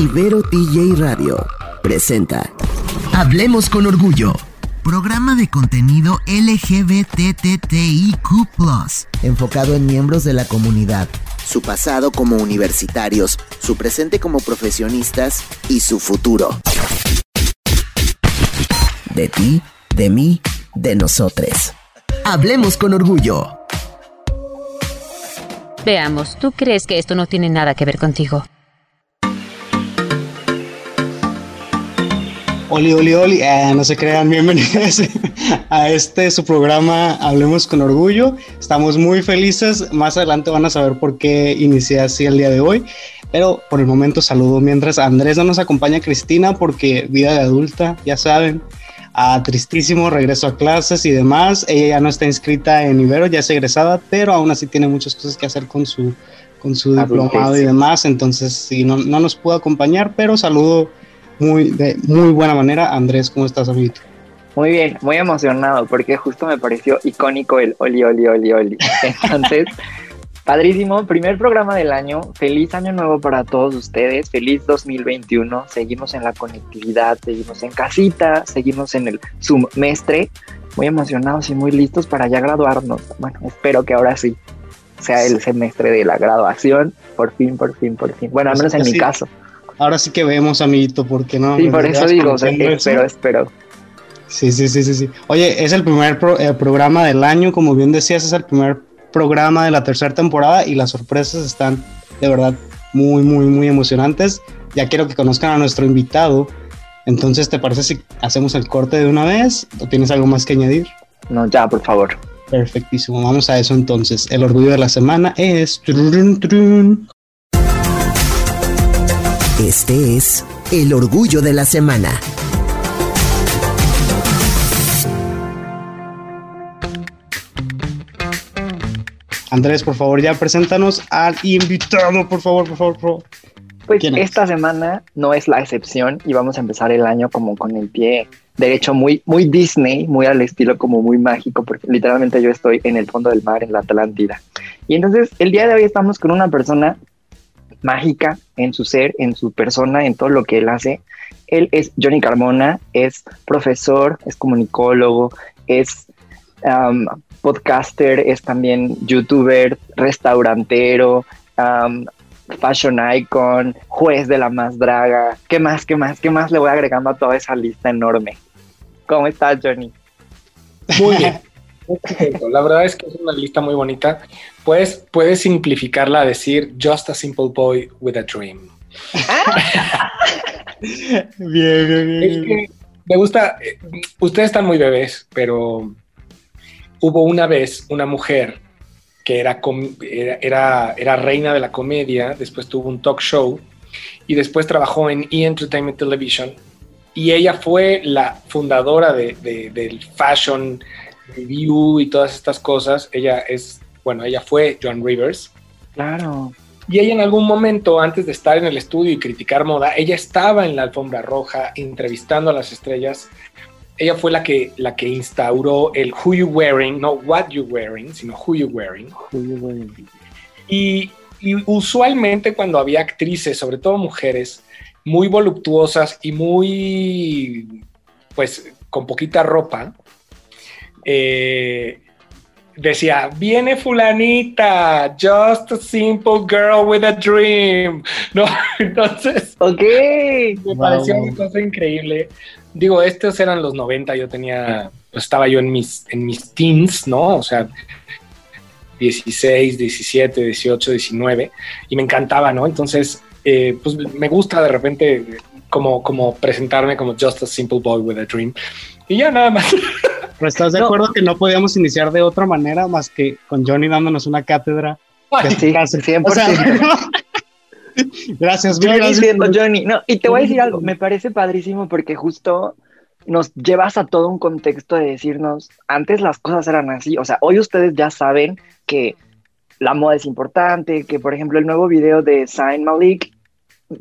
Ibero TJ Radio presenta Hablemos con Orgullo. Programa de contenido LGBTTIQ, enfocado en miembros de la comunidad, su pasado como universitarios, su presente como profesionistas y su futuro. De ti, de mí, de nosotros. Hablemos con Orgullo. Veamos, ¿tú crees que esto no tiene nada que ver contigo? Oli, oli, oli, eh, no se crean, bienvenidos a este su programa Hablemos con Orgullo. Estamos muy felices, más adelante van a saber por qué inicié así el día de hoy, pero por el momento saludo mientras Andrés no nos acompaña Cristina porque vida de adulta, ya saben, a tristísimo, regreso a clases y demás. Ella ya no está inscrita en Ibero, ya es egresada, pero aún así tiene muchas cosas que hacer con su, con su diplomado y demás. Entonces, sí, no, no nos pudo acompañar, pero saludo muy, de muy buena manera. Andrés, ¿cómo estás, amiguito? Muy bien, muy emocionado porque justo me pareció icónico el Oli, Oli, Oli, Oli. Entonces, Padrísimo, primer programa del año. Feliz año nuevo para todos ustedes. Feliz 2021. Seguimos en la conectividad, seguimos en casita, seguimos en el semestre. Muy emocionados y muy listos para ya graduarnos. Bueno, espero que ahora sí sea el semestre de la graduación. Por fin, por fin, por fin. Bueno, al menos en mi caso. Ahora sí que vemos, amiguito, porque no. Sí, por eso digo, espero, espero. Sí, sí, sí, sí, sí. Oye, es el primer eh, programa del año, como bien decías, es el primer programa de la tercera temporada y las sorpresas están de verdad muy, muy, muy emocionantes. Ya quiero que conozcan a nuestro invitado. Entonces, ¿te parece si hacemos el corte de una vez o tienes algo más que añadir? No, ya, por favor. Perfectísimo, vamos a eso entonces. El orgullo de la semana es... Este es el orgullo de la semana. Andrés, por favor, ya preséntanos al invitado, por favor, por favor, por favor. Pues esta semana no es la excepción y vamos a empezar el año como con el pie derecho muy, muy Disney, muy al estilo como muy mágico, porque literalmente yo estoy en el fondo del mar, en la Atlántida. Y entonces el día de hoy estamos con una persona mágica en su ser, en su persona, en todo lo que él hace. Él es Johnny Carmona, es profesor, es comunicólogo, es podcaster, es también youtuber, restaurantero, fashion icon, juez de la más draga. ¿Qué más, qué más, qué más le voy agregando a toda esa lista enorme? ¿Cómo estás, Johnny? Muy bien. La verdad es que es una lista muy bonita. Pues puedes simplificarla a decir Just a simple boy with a dream. bien, bien, bien. me gusta. Eh, ustedes están muy bebés, pero hubo una vez una mujer que era, era, era, reina de la comedia, después tuvo un talk show y después trabajó en E! Entertainment Television y ella fue la fundadora de, del fashion review y todas estas cosas. Ella es, bueno, ella fue John Rivers. Claro. Y ella en algún momento, antes de estar en el estudio y criticar moda, ella estaba en la alfombra roja entrevistando a las estrellas ella fue la que, la que instauró el who you wearing, no what you wearing, sino who you wearing. Y, usualmente cuando había actrices, sobre todo mujeres, muy voluptuosas y muy, pues, con poquita ropa, eh, decía, viene fulanita, just a simple girl with a dream. ¿No? Entonces, ok. Me pareció una cosa increíble digo, estos eran los 90, yo tenía, pues estaba yo en mis, en mis teens, ¿no? O sea, 16, 17, 18, 19, y me encantaba, ¿no? Entonces, eh, pues me gusta de repente como, como presentarme como just a simple boy with a dream. Y ya nada más. Pero estás de acuerdo que no podíamos iniciar de otra manera más que con Johnny dándonos una cátedra. sí, 100%. gracias, gracias. Johnny. No, y te voy a decir algo, me parece padrísimo porque justo nos llevas a todo un contexto de decirnos, antes las cosas eran así, o sea, hoy ustedes ya saben que la moda es importante, que por ejemplo el nuevo video de Sain Malik,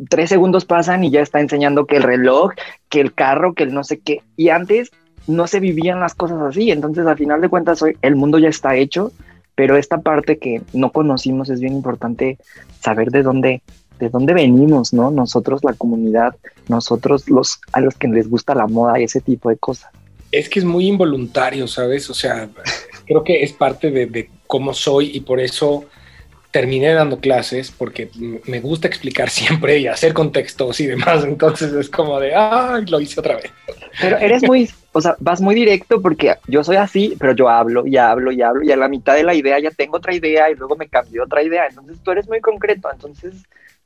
tres segundos pasan y ya está enseñando que el reloj, que el carro, que el no sé qué, y antes no se vivían las cosas así, entonces al final de cuentas hoy el mundo ya está hecho, pero esta parte que no conocimos es bien importante saber de dónde de dónde venimos, ¿no? Nosotros, la comunidad, nosotros los a los que les gusta la moda y ese tipo de cosas. Es que es muy involuntario, ¿sabes? O sea, creo que es parte de, de cómo soy y por eso terminé dando clases porque me gusta explicar siempre y hacer contextos y demás. Entonces es como de, ay, lo hice otra vez. Pero eres muy, o sea, vas muy directo porque yo soy así, pero yo hablo y hablo y hablo y a la mitad de la idea ya tengo otra idea y luego me cambio otra idea. Entonces tú eres muy concreto. Entonces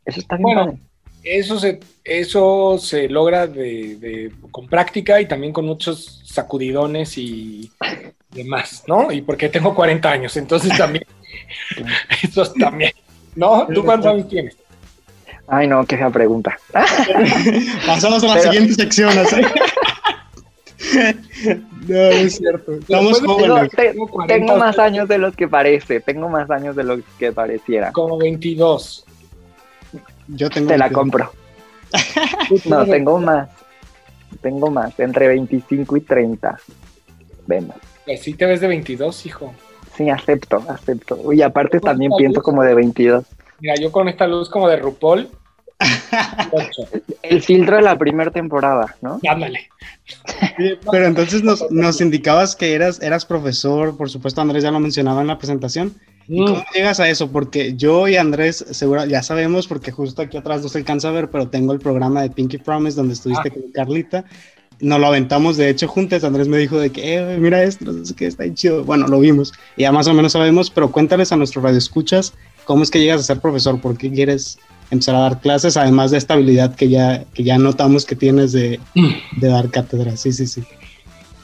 eso está bien. Bueno, eso se, eso se logra de, de, con práctica y también con muchos sacudidones y demás, ¿no? Y porque tengo 40 años, entonces también Eso también. ¿No? ¿Tú cuántos años tienes? Ay, no, qué fea pregunta. Pasamos a la Pero... siguiente sección. ¿sí? No, es cierto. Estamos jóvenes. Tengo, te, tengo más años de los que parece. Tengo más años de lo que pareciera. Como 22. Yo tengo. Te 22. la compro. no, tengo más. Tengo más. Entre 25 y 30. Vemos. Pues sí te ves de 22, hijo. Sí, acepto, acepto. Y aparte también pienso luz? como de 22. Mira, yo con esta luz como de RuPaul. El filtro de la primera temporada, ¿no? Ándale. Pero entonces nos, nos, indicabas que eras, eras profesor, por supuesto Andrés ya lo mencionaba en la presentación. ¿Y mm. cómo llegas a eso? Porque yo y Andrés, seguro ya sabemos, porque justo aquí atrás no se alcanza a ver, pero tengo el programa de Pinky Promise donde estuviste ah. con Carlita nos lo aventamos de hecho juntos. Andrés me dijo de que, eh, mira esto, sé qué, está chido. Bueno, lo vimos y ya más o menos sabemos, pero cuéntales a nuestros radioescuchas cómo es que llegas a ser profesor, por qué quieres empezar a dar clases, además de esta habilidad que ya, que ya notamos que tienes de, de dar cátedra. Sí, sí, sí.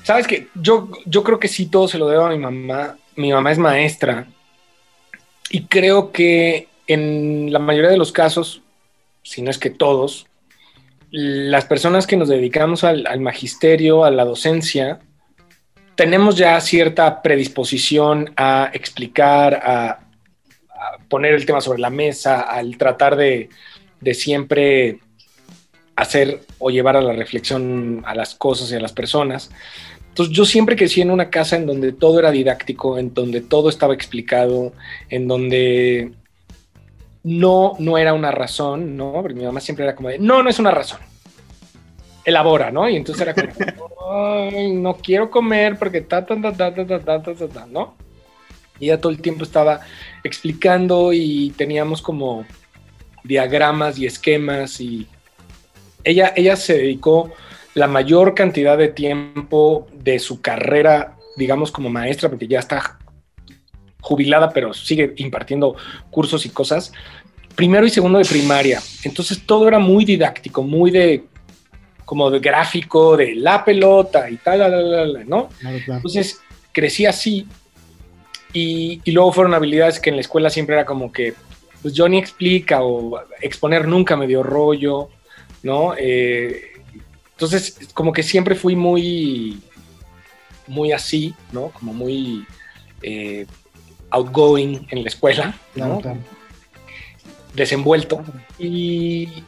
Sabes que yo, yo creo que sí, todo se lo debo a mi mamá. Mi mamá es maestra y creo que en la mayoría de los casos, si no es que todos, las personas que nos dedicamos al, al, magisterio, a la docencia, tenemos ya cierta predisposición a explicar, a, poner el tema sobre la mesa, al tratar de, de, siempre hacer o llevar a la reflexión a las cosas y a las personas. Entonces yo siempre crecí en una casa en donde todo era didáctico, en donde todo estaba explicado, en donde no, no era una razón, ¿no? Porque mi mamá siempre era como de, no, no es una razón. Elabora, ¿no? Y entonces era como, no quiero comer porque ta, ta, ta, ta, ta, ta, ta, ta, ta, ¿no? Y ella todo el tiempo estaba explicando y teníamos como diagramas y esquemas y ella, ella se dedicó la mayor cantidad de tiempo de su carrera, digamos, como maestra, porque ya está jubilada, pero sigue impartiendo cursos y cosas, primero y segundo de primaria. Entonces todo era muy didáctico, muy de como de gráfico, de la pelota y tal, la, la, la, ¿no? Claro, claro. Entonces crecí así y, y, luego fueron habilidades que en la escuela siempre era como que, pues Johnny explica o exponer nunca me dio rollo, ¿no? Eh, entonces como que siempre fui muy, muy así, ¿no? Como muy... Eh, outgoing en la escuela, ¿no? Claro, desenvuelto. Y,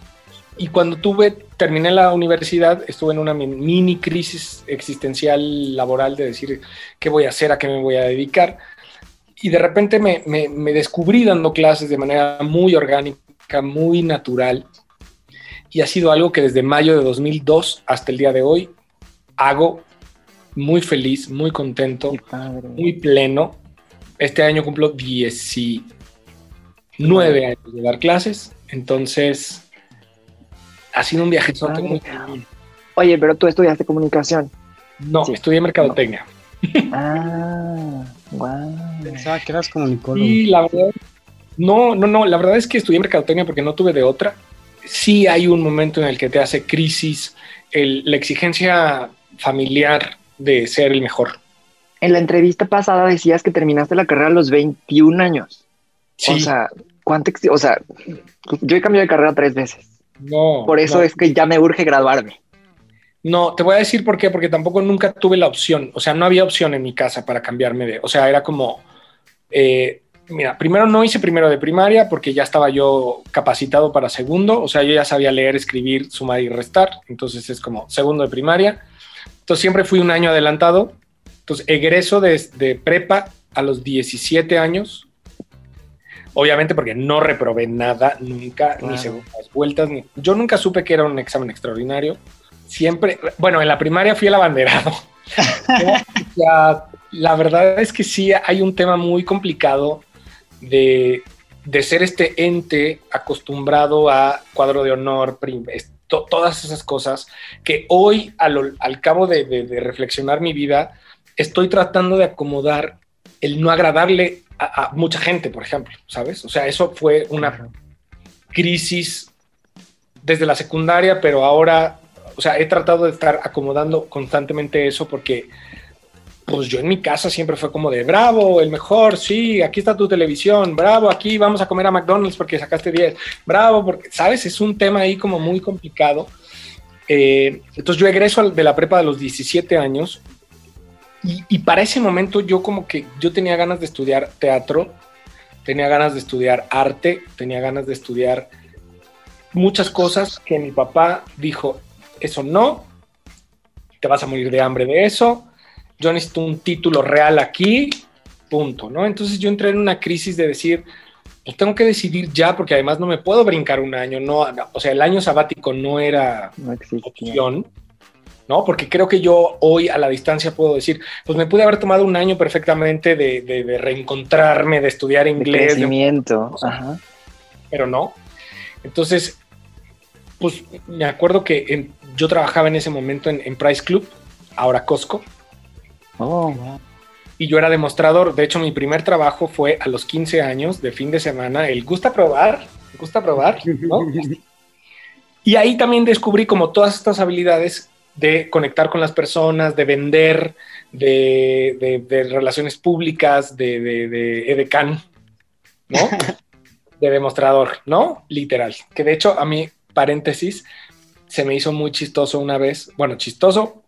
y, cuando tuve, terminé la universidad, estuve en una mini crisis existencial laboral de decir qué voy a hacer, a qué me voy a dedicar. Y de repente me, me, me descubrí dando clases de manera muy orgánica, muy natural. Y ha sido algo que desde mayo de 2002 hasta el día de hoy hago muy feliz, muy contento, muy pleno este año cumplo 19 años de dar clases, entonces ha sido un viaje muy Oye, pero tú estudiaste comunicación. No, sí. estudié mercadotecnia. Ah, wow. Pensaba que eras comunicólogo. Sí, la verdad. No, no, no, la verdad es que estudié mercadotecnia porque no tuve de otra. Sí hay un momento en el que te hace crisis el, la exigencia familiar de ser el mejor en la entrevista pasada decías que terminaste la carrera a los 21 años. Sí. O sea, ¿cuánto? O sea, yo he cambiado de carrera tres veces. No. Por eso no. es que ya me urge graduarme. No, te voy a decir por qué, porque tampoco nunca tuve la opción. O sea, no había opción en mi casa para cambiarme de. O sea, era como. Eh, mira, primero no hice primero de primaria porque ya estaba yo capacitado para segundo. O sea, yo ya sabía leer, escribir, sumar y restar. Entonces es como segundo de primaria. Entonces siempre fui un año adelantado entonces, egreso de, de, prepa a los 17 años. Obviamente porque no reprobé nada, nunca, ni segundas vueltas, ni... Yo nunca supe que era un examen extraordinario. Siempre, bueno, en la primaria fui el abanderado. La verdad es que sí hay un tema muy complicado de, de ser este ente acostumbrado a cuadro de honor, to- todas esas cosas que hoy, a lo- al cabo de, de- de reflexionar mi vida, estoy tratando de acomodar el no agradarle a, a mucha gente, por ejemplo, ¿sabes? O sea, eso fue una crisis desde la secundaria, pero ahora, o sea, he tratado de estar acomodando constantemente eso porque, pues yo en mi casa siempre fue como de, bravo, el mejor, sí, aquí está tu televisión, bravo, aquí vamos a comer a McDonald's porque sacaste 10, bravo, porque, ¿sabes? Es un tema ahí como muy complicado. Eh, entonces yo egreso de la prepa de los 17 años y, y para ese momento yo como que yo tenía ganas de estudiar teatro, tenía ganas de estudiar arte, tenía ganas de estudiar muchas cosas que mi papá dijo, eso no, te vas a morir de hambre de eso, yo necesito un título real aquí, punto, ¿no? Entonces yo entré en una crisis de decir, pues tengo que decidir ya, porque además no me puedo brincar un año, no, o sea, el año sabático no era No opción, ¿no? Porque creo que yo hoy a la distancia puedo decir, pues me pude haber tomado un año perfectamente de, de- de reencontrarme, de estudiar De inglés, de- crecimiento. Ajá. pero no. Entonces, pues me acuerdo que en- yo trabajaba en ese momento en, en Price Club, ahora Costco, Oh, y yo era demostrador. De hecho, mi primer trabajo fue a los 15 años, de fin de semana, el gusta probar, gusta probar, ¿no? Y ahí también descubrí como todas estas habilidades de conectar con las personas, de vender, de, de- de relaciones públicas, de, de, de edecán, ¿no? de demostrador, ¿no? Literal. Que de hecho, a mí, paréntesis, se me hizo muy chistoso una vez. Bueno, chistoso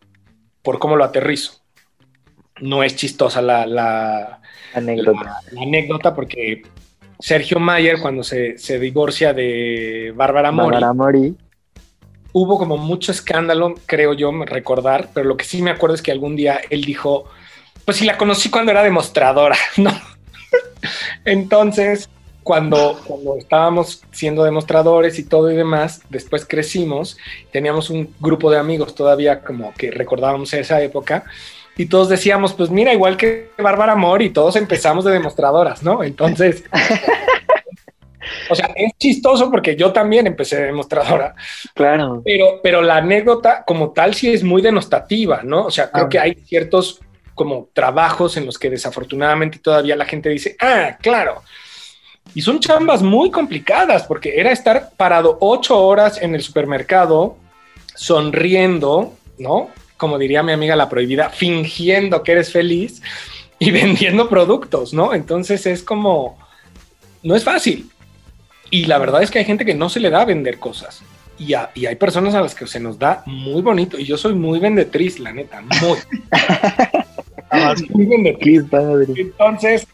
por cómo lo aterrizo. No es chistosa la, la, anécdota. la anécdota porque Sergio Mayer, cuando se, se divorcia de Bárbara Mori, Bárbara Mori. hubo como mucho escándalo, creo yo recordar, pero lo que sí me acuerdo es que algún día él dijo, pues sí la conocí cuando era demostradora, ¿no? Entonces, cuando, cuando estábamos siendo demostradores y todo y demás, después crecimos, teníamos un grupo de amigos todavía como que recordábamos esa época. Y todos decíamos, pues mira, igual que Bárbara Mori, todos empezamos de demostradoras, ¿no? Entonces, o sea, es chistoso porque yo también empecé de demostradora, Claro. pero, pero la anécdota como tal sí es muy denostativa, ¿no? O sea, creo Ah. que hay ciertos como trabajos en los que desafortunadamente todavía la gente dice, ah, claro. Y son chambas muy complicadas porque era estar parado ocho horas en el supermercado sonriendo, ¿no? Como diría mi amiga la prohibida, fingiendo que eres feliz y vendiendo productos, ¿no? Entonces es como, no es fácil. Y la verdad es que hay gente que no se le da a vender cosas. Y, a- y hay personas a las que se nos da muy bonito. Y yo soy muy vendetriz, la neta, muy. muy vendetriz. Entonces,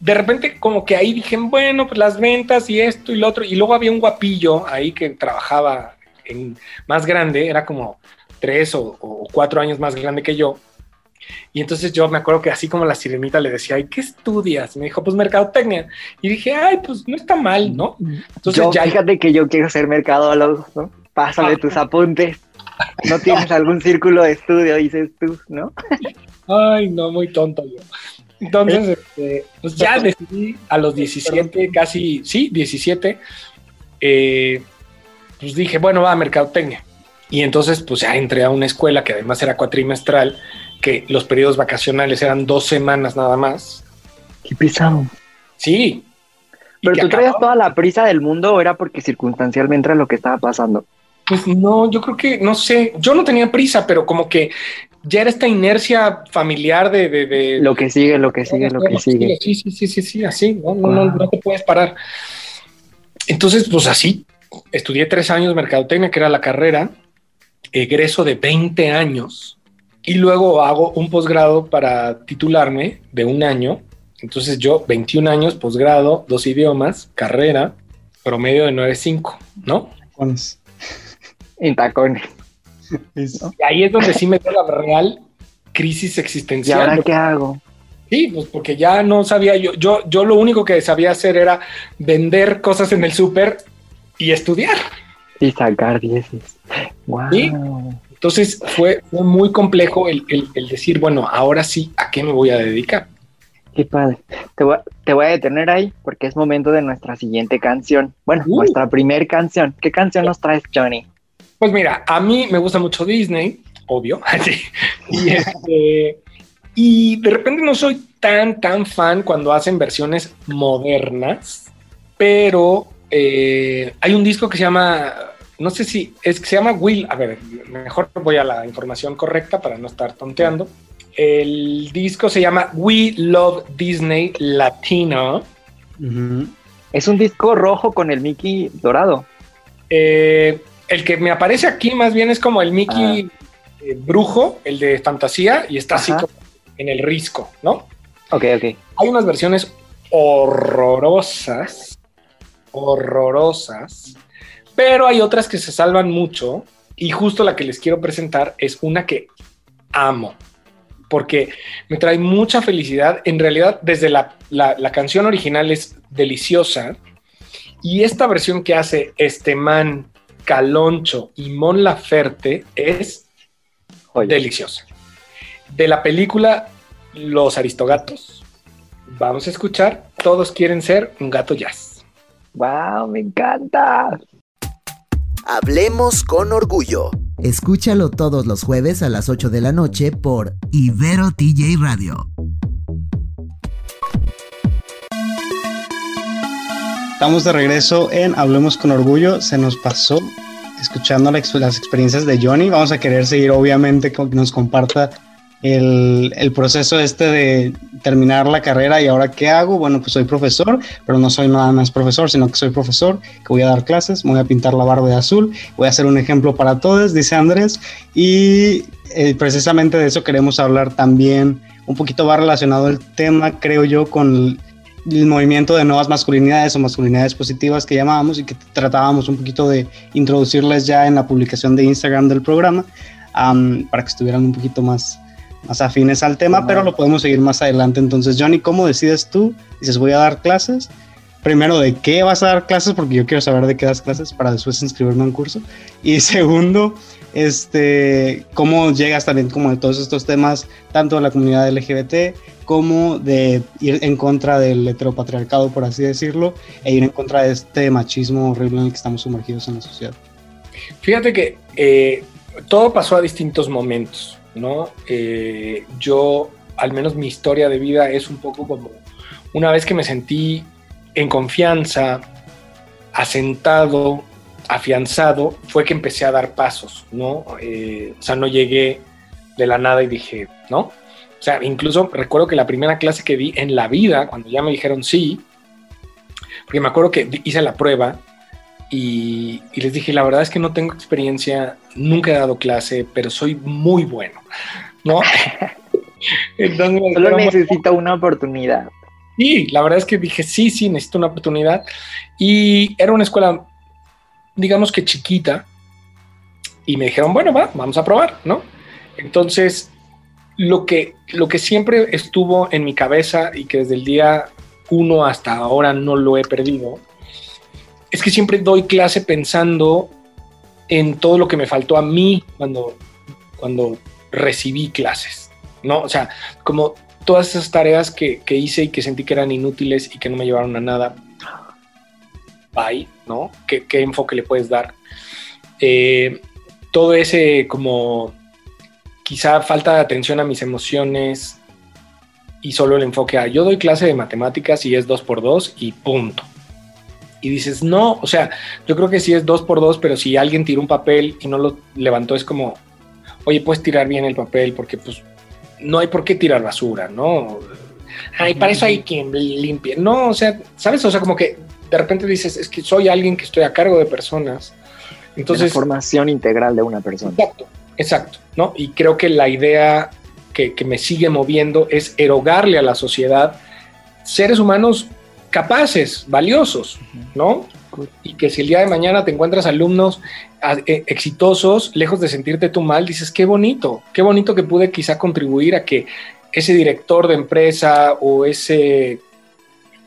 de repente, como que ahí dije, bueno, pues las ventas y esto y lo otro. Y luego había un guapillo ahí que trabajaba en más grande, era como tres o, o cuatro años más grande que yo. Y entonces yo me acuerdo que así como la sirenita le decía, ay, ¿qué estudias? Me dijo, pues mercadotecnia. Y dije, ay, pues no está mal, ¿no? Entonces Yo, ya fíjate que yo quiero ser mercadólogo, ¿no? Pásale Ah. tus apuntes. No tienes algún círculo de estudio, dices tú, ¿no? Ay, no, muy tonto yo. Entonces, este, pues ya decidí a los 17, casi, sí, 17, eh, pues dije, bueno, va a mercadotecnia. Y entonces, pues ya entré a una escuela que además era cuatrimestral, que los periodos vacacionales eran dos semanas nada más. Qué pesado. Sí. ¿Pero tú traías toda la prisa del mundo o era porque circunstancialmente era lo que estaba pasando? Pues no, yo creo que, no sé, yo no tenía prisa, pero como que ya era esta inercia familiar de... de, de- Lo que sigue, lo que sigue, lo que sigue. Sí, sí, sí, sí, sí, así, no, no, no, no te puedes parar. Entonces, pues así, estudié tres años mercadotecnia, que era la carrera, egreso de 20 años, y luego hago un posgrado para titularme de un año. Entonces yo, 21 años, posgrado, dos idiomas, carrera, promedio de 9.5, ¿no? En tacones. Es- Y ahí es donde sí me dio la real crisis ¿Y existencial. ahora porque qué hago? Sí, pues porque ya no sabía yo, yo, yo lo único que sabía hacer era vender cosas en el súper y estudiar. Y sacar dieces. Wow. ¿Sí? Entonces fue, fue muy complejo el, el, el, decir, bueno, ahora sí, ¿a qué me voy a dedicar? Qué padre. Te voy, te voy a detener ahí porque es momento de nuestra siguiente canción. Bueno, Uh. nuestra primer canción. ¿Qué canción nos traes, Johnny? Pues mira, a mí me gusta mucho Disney, obvio. Y, este, y de repente no soy tan, tan fan cuando hacen versiones modernas, pero eh, hay un disco que se llama, no sé si es que se llama Will, a ver, mejor voy a la información correcta para no estar tonteando. El disco se llama We Love Disney Latino. Es un disco rojo con el Mickey dorado. Eh, el que me aparece aquí más bien es como el Mickey eh, brujo, el de fantasía, y está así como en el risco, ¿no? Ok, ok. Hay unas versiones horrorosas, horrorosas, pero hay otras que se salvan mucho y justo la que les quiero presentar es una que amo porque me trae mucha felicidad. En realidad, desde la, la- la canción original es deliciosa y esta versión que hace este man Caloncho y Mon Laferte es Oye, deliciosa. De la película Los Aristogatos, vamos a escuchar Todos quieren ser un gato jazz. wow, me encanta. Hablemos con orgullo. Escúchalo todos los jueves a las 8 de la noche por Ibero TJ Radio. Estamos de regreso en Hablemos con Orgullo. Se nos pasó escuchando las experiencias de Johnny. Vamos a querer seguir, obviamente, con que nos comparta el, el proceso este de terminar la carrera y ahora qué hago. Bueno, pues soy profesor, pero no soy nada más profesor, sino que soy profesor, que voy a dar clases, voy a pintar la barba de azul, voy a ser un ejemplo para todos, dice Andrés. Y eh, precisamente de eso queremos hablar también. Un poquito va relacionado el tema, creo yo, con el movimiento de nuevas masculinidades o masculinidades positivas que llamábamos y que tratábamos un poquito de introducirles ya en la publicación de Instagram del programa am, para que estuvieran un poquito más, más afines al tema, Ajá. pero lo podemos seguir más adelante. Entonces, Johnny, ¿cómo decides tú? Dices, voy a dar clases. Primero, ¿de qué vas a dar clases? Porque yo quiero saber de qué das clases para después inscribirme a un curso. Y segundo, este, ¿cómo llegas también como de todos estos temas, tanto de la comunidad LGBT como de ir en contra del heteropatriarcado, por así decirlo, e ir en contra de este machismo horrible en el que estamos sumergidos en la sociedad. Fíjate que eh, todo pasó a distintos momentos, ¿no? Eh, yo, al menos mi historia de vida es un poco como una vez que me sentí en confianza, asentado, afianzado, fue que empecé a dar pasos, ¿no? Eh, o sea, no llegué de la nada y dije, ¿no? Sea, incluso recuerdo que la primera clase que di en la vida, cuando ya me dijeron sí, porque me acuerdo que hice la prueba y, y les dije, la verdad es que no tengo experiencia, nunca he dado clase, pero soy muy bueno, ¿no? Entonces Solo dijeron, necesito una oportunidad. Sí, la verdad es que dije, sí, sí, necesito una oportunidad. Y era una escuela, digamos que chiquita. Y me dijeron, bueno, va, vamos a probar, ¿no? Entonces, lo que, lo que siempre estuvo en mi cabeza y que desde el día uno hasta ahora no lo he perdido, es que siempre doy clase pensando en todo lo que me faltó a mí cuando, cuando recibí clases, ¿no? O sea, como todas esas tareas que, que hice y que sentí que eran inútiles y que no me llevaron a nada, bye, ¿no? ¿Qué, qué enfoque le puedes dar? Eh, todo ese como quizá falta de atención a mis emociones y solo el enfoque a yo doy clase de matemáticas y es dos por dos y punto. Y dices, no, o sea, yo creo que sí es dos por dos, pero si alguien tiró un papel y no lo levantó, es como, oye, puedes tirar bien el papel porque pues no hay por qué tirar basura, ¿no? Ay, para eso hay quien limpie. No, o sea, ¿sabes? O sea, como que de repente dices, es que soy alguien que estoy a cargo de personas. Entonces, Entonces, la formación integral de una persona. exacto, exacto, ¿no? Y creo que la idea que, que me sigue moviendo es erogarle a la sociedad seres humanos capaces, valiosos, ¿no? Y que si el día de mañana te encuentras alumnos eh, exitosos, lejos de sentirte tú mal, dices, qué bonito, qué bonito que pude quizá contribuir a que ese director de empresa o ese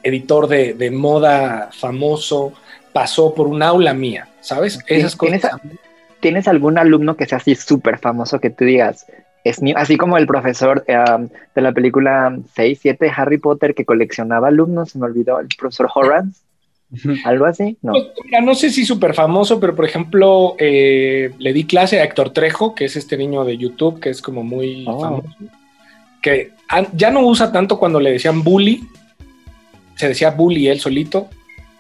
editor de, de moda famoso pasó por un aula mía, ¿sabes? Esas ¿Tienes, cosas. ¿Tienes algún alumno que sea así súper famoso que tú digas, es mío? Así como el profesor eh, de la película 6, 7 de Harry Potter que coleccionaba alumnos, se me olvidó, el profesor Horrance. ¿Algo así? No. Pues, mira, no sé si súper famoso, pero por ejemplo, eh, le di clase a Héctor Trejo, que es este niño de YouTube, que es como muy Oh. famoso, que ya no usa tanto cuando le decían bully, se decía bully él solito,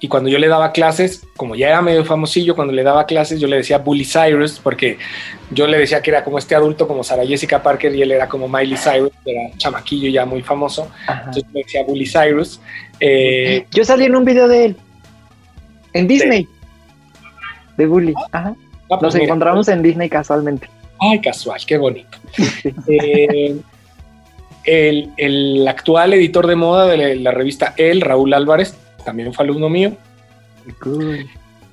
y cuando yo le daba clases, como ya era medio famosillo, cuando le daba clases yo le decía Bully Cyrus, porque yo le decía que era como este adulto como Sara Jessica Parker y él era como Miley Cyrus, que era chamaquillo ya muy famoso, Ajá. entonces le decía Bully Cyrus. Eh, Yo salí en un video de él. En Disney. De Bully. Ajá. ah, pues Nos mira, encontramos en Disney casualmente. Ay, casual, qué bonito. Eh, el, el actual editor de moda de la, la revista El, Raúl Álvarez, también fue alumno mío.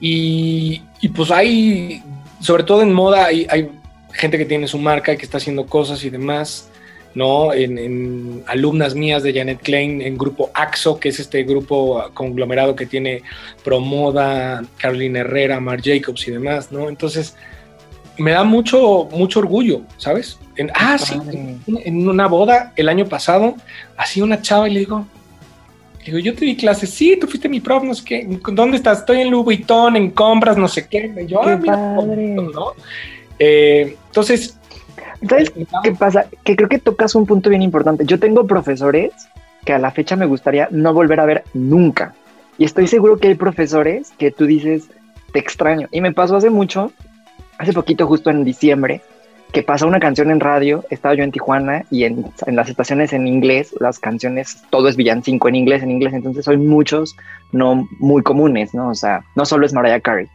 Y, y pues hay, sobre todo en moda, hay, hay gente que tiene su marca y que está haciendo cosas y demás, ¿no? En, en alumnas mías de Janet Klein, en grupo AXO, que es este grupo conglomerado que tiene Promoda, Carolina Herrera, Mar Jacobs y demás, ¿no? Entonces, me da mucho, mucho orgullo, ¿sabes? En, ah, sí, en, en una boda el año pasado, así una chava y le digo, digo, yo te di clases, sí, tú fuiste mi prof, no sé qué, ¿dónde estás? Estoy en Louis Vuitton, en compras, no sé qué. Y yo, Qué ah, mira, padre. ¿no? Eh, entonces, ¿Sabes qué pasa? Que creo que tocas un punto bien importante. Yo tengo profesores que a la fecha me gustaría no volver a ver nunca. Y estoy seguro que hay profesores que tú dices, te extraño. Y me pasó hace mucho, hace poquito, justo en diciembre, que pasó una canción en radio. Estaba yo en Tijuana y en, en las estaciones en inglés, las canciones, todo es villancico en inglés, en inglés. Entonces son muchos no muy comunes, ¿no? O sea, no solo es Mariah Carey.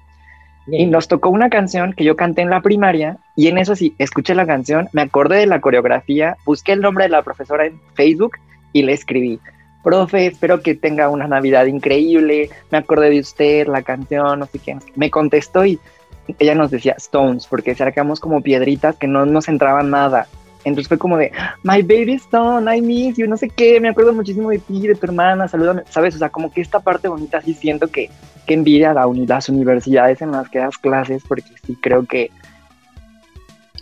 Y nos tocó una canción que yo canté en la primaria y en eso sí, escuché la canción, me acordé de la coreografía, busqué el nombre de la profesora en Facebook y le escribí, profe, espero que tenga una Navidad increíble, me acordé de usted, la canción, no sé qué. Me contestó y ella nos decía Stones, porque sacamos como piedritas que no nos entraban nada. Entonces fue como de, my baby Stone, I miss you, no sé qué, me acuerdo muchísimo de ti, de tu hermana, salúdame, ¿sabes? O sea, como que esta parte bonita sí siento que, que envidia la uni- las universidades en las que das clases, porque sí creo que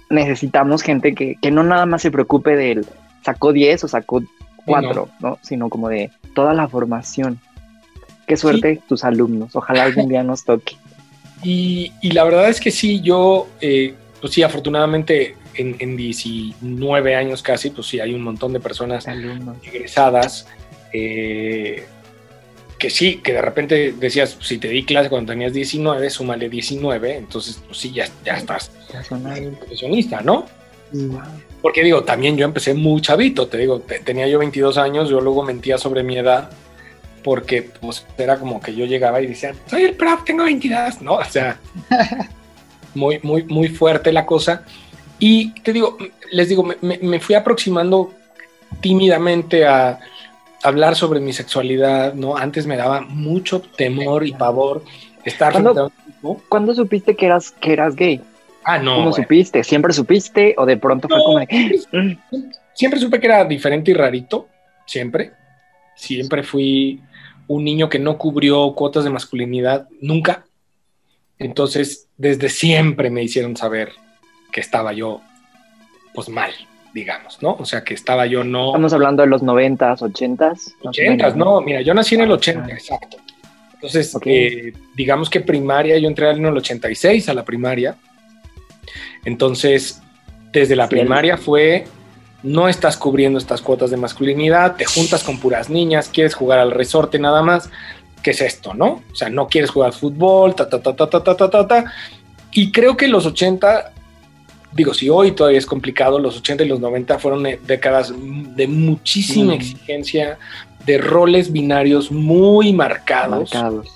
necesitamos gente que, que no nada más se preocupe del sacó 10 o sacó 4, ¿no? Sino como de toda la formación. Qué suerte tus alumnos, ojalá algún día nos toque. Y, y la verdad es que sí, yo, eh, pues sí, afortunadamente en, en 19 años casi, pues sí, hay un montón de personas alumnos. egresadas eh, que sí, que de repente decías, si te di clase cuando tenías 19, súmale 19, entonces pues sí, ya, ya estás profesionista, ¿no? Porque digo, también yo empecé muy chavito, te digo, te- tenía yo 22 años, yo luego mentía sobre mi edad, porque pues era como que yo llegaba y decía, soy el prof, tengo 22, ¿no? O sea, muy, muy, muy fuerte la cosa. Y te digo, les digo, me, me- fui aproximando tímidamente a hablar sobre mi sexualidad, ¿no? Antes me daba mucho temor y pavor estar ¿Cuándo? ¿Cuándo supiste que eras, que eras gay? Ah, no. ¿Cómo bueno. supiste? ¿Siempre supiste? ¿O de pronto fue como de, siempre supe que era diferente y rarito, siempre. Siempre fui un niño que no cubrió cuotas de masculinidad, nunca. Entonces, desde siempre me hicieron saber que estaba yo, pues mal, digamos, ¿no? O sea, que estaba yo no... Estamos hablando de los noventas, ochentas. ochentas, no, mira, yo nací en el Ah, 80, ah. exacto. Entonces, eh, digamos que primaria, yo entré en el 86 a la primaria. Entonces, desde la Sí, primaria fue, no estás cubriendo estas cuotas de masculinidad, te juntas con puras niñas, quieres jugar al resorte nada más. ¿Qué es esto, no? O sea, no quieres jugar fútbol, ta, ta, ta, ta, ta, ta, ta, ta. Y creo que los 80, digo, si hoy todavía es complicado, los 80 y los 90 fueron eh, décadas de muchísima Mm. exigencia, de roles binarios muy marcados, Marcados.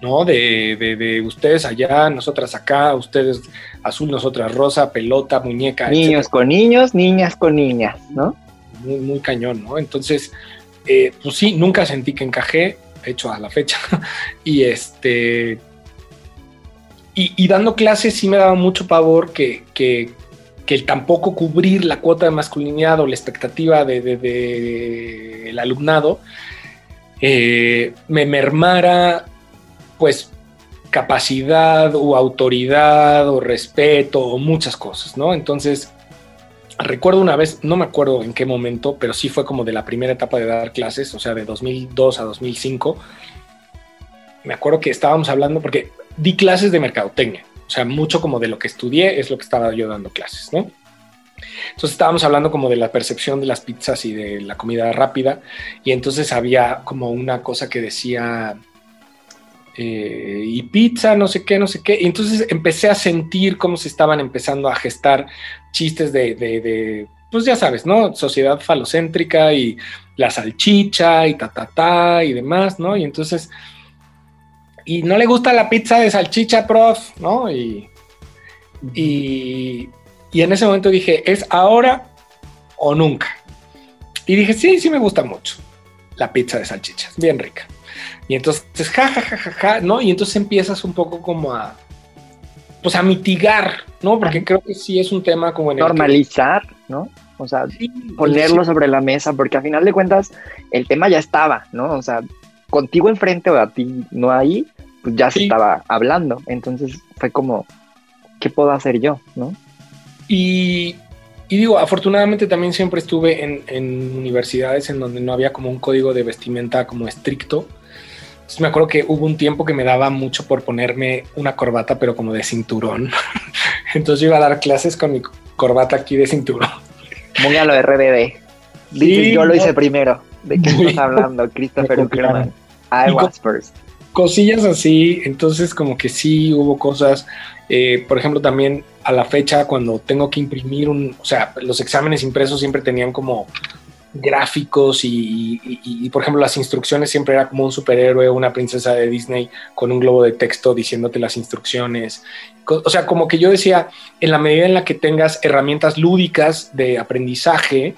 ¿No? De, de- de ustedes allá, nosotras acá, ustedes azul, nosotras rosa, pelota, muñeca, Niños con niños, niñas con niñas, ¿no? muy, muy cañón, ¿no? Entonces, eh, pues sí, nunca sentí que encajé, hecho a la fecha, y este, y, y dando clases sí me daba mucho pavor que, que que el tampoco cubrir la cuota de masculinidad o la expectativa del de, alumnado eh, me mermara pues capacidad o autoridad o respeto o muchas cosas, ¿no? Entonces, recuerdo una vez, no me acuerdo en qué momento, pero sí fue como de la primera etapa de dar clases, o sea, de 2002 a 2005. Me acuerdo que estábamos hablando, porque di clases de mercadotecnia, o sea, mucho como de lo que estudié es lo que estaba yo dando clases, ¿no? Entonces estábamos hablando como de la percepción de las pizzas y de la comida rápida, y entonces había como una cosa que decía, eh, y pizza, no sé qué, no sé qué. Y entonces empecé a sentir cómo se estaban empezando a gestar chistes de, pues ya sabes, ¿no? Sociedad falocéntrica y la salchicha y ta, ta, ta y demás, ¿no? Y entonces, y no le gusta la pizza de salchicha, prof, ¿no? Y, y, y en ese momento dije, ¿es ahora o nunca? Y dije, sí, sí me gusta mucho la pizza de salchichas, bien rica. Y entonces, ja, ja, ja, ja, ja, ¿no? Y entonces empiezas un poco como a, pues a mitigar, ¿no? Porque creo que sí es un tema como en Normalizar, ¿no? O sea, ponerlo sobre la mesa, porque a final de cuentas el tema ya estaba, ¿no? O sea, contigo enfrente o a ti no ahí, pues ya se estaba hablando. Entonces fue como, ¿qué puedo hacer yo, no? Y, y digo, afortunadamente también siempre estuve en, en, universidades en donde no había como un código de vestimenta como estricto me acuerdo que hubo un tiempo que me daba mucho por ponerme una corbata, pero como de cinturón. Entonces yo iba a dar clases con mi corbata aquí de cinturón. Muy a lo RBD. yo lo hice primero. ¿De qué estás hablando? Christopher Uckerman. I was first. Cosillas así, entonces como que sí hubo cosas, eh, por ejemplo también a la fecha cuando tengo que imprimir un, o sea, los exámenes impresos siempre tenían como gráficos y, por ejemplo las instrucciones siempre era como un superhéroe, una princesa de Disney con un globo de texto diciéndote las instrucciones. O sea, como que yo decía, en la medida en la que tengas herramientas lúdicas de aprendizaje,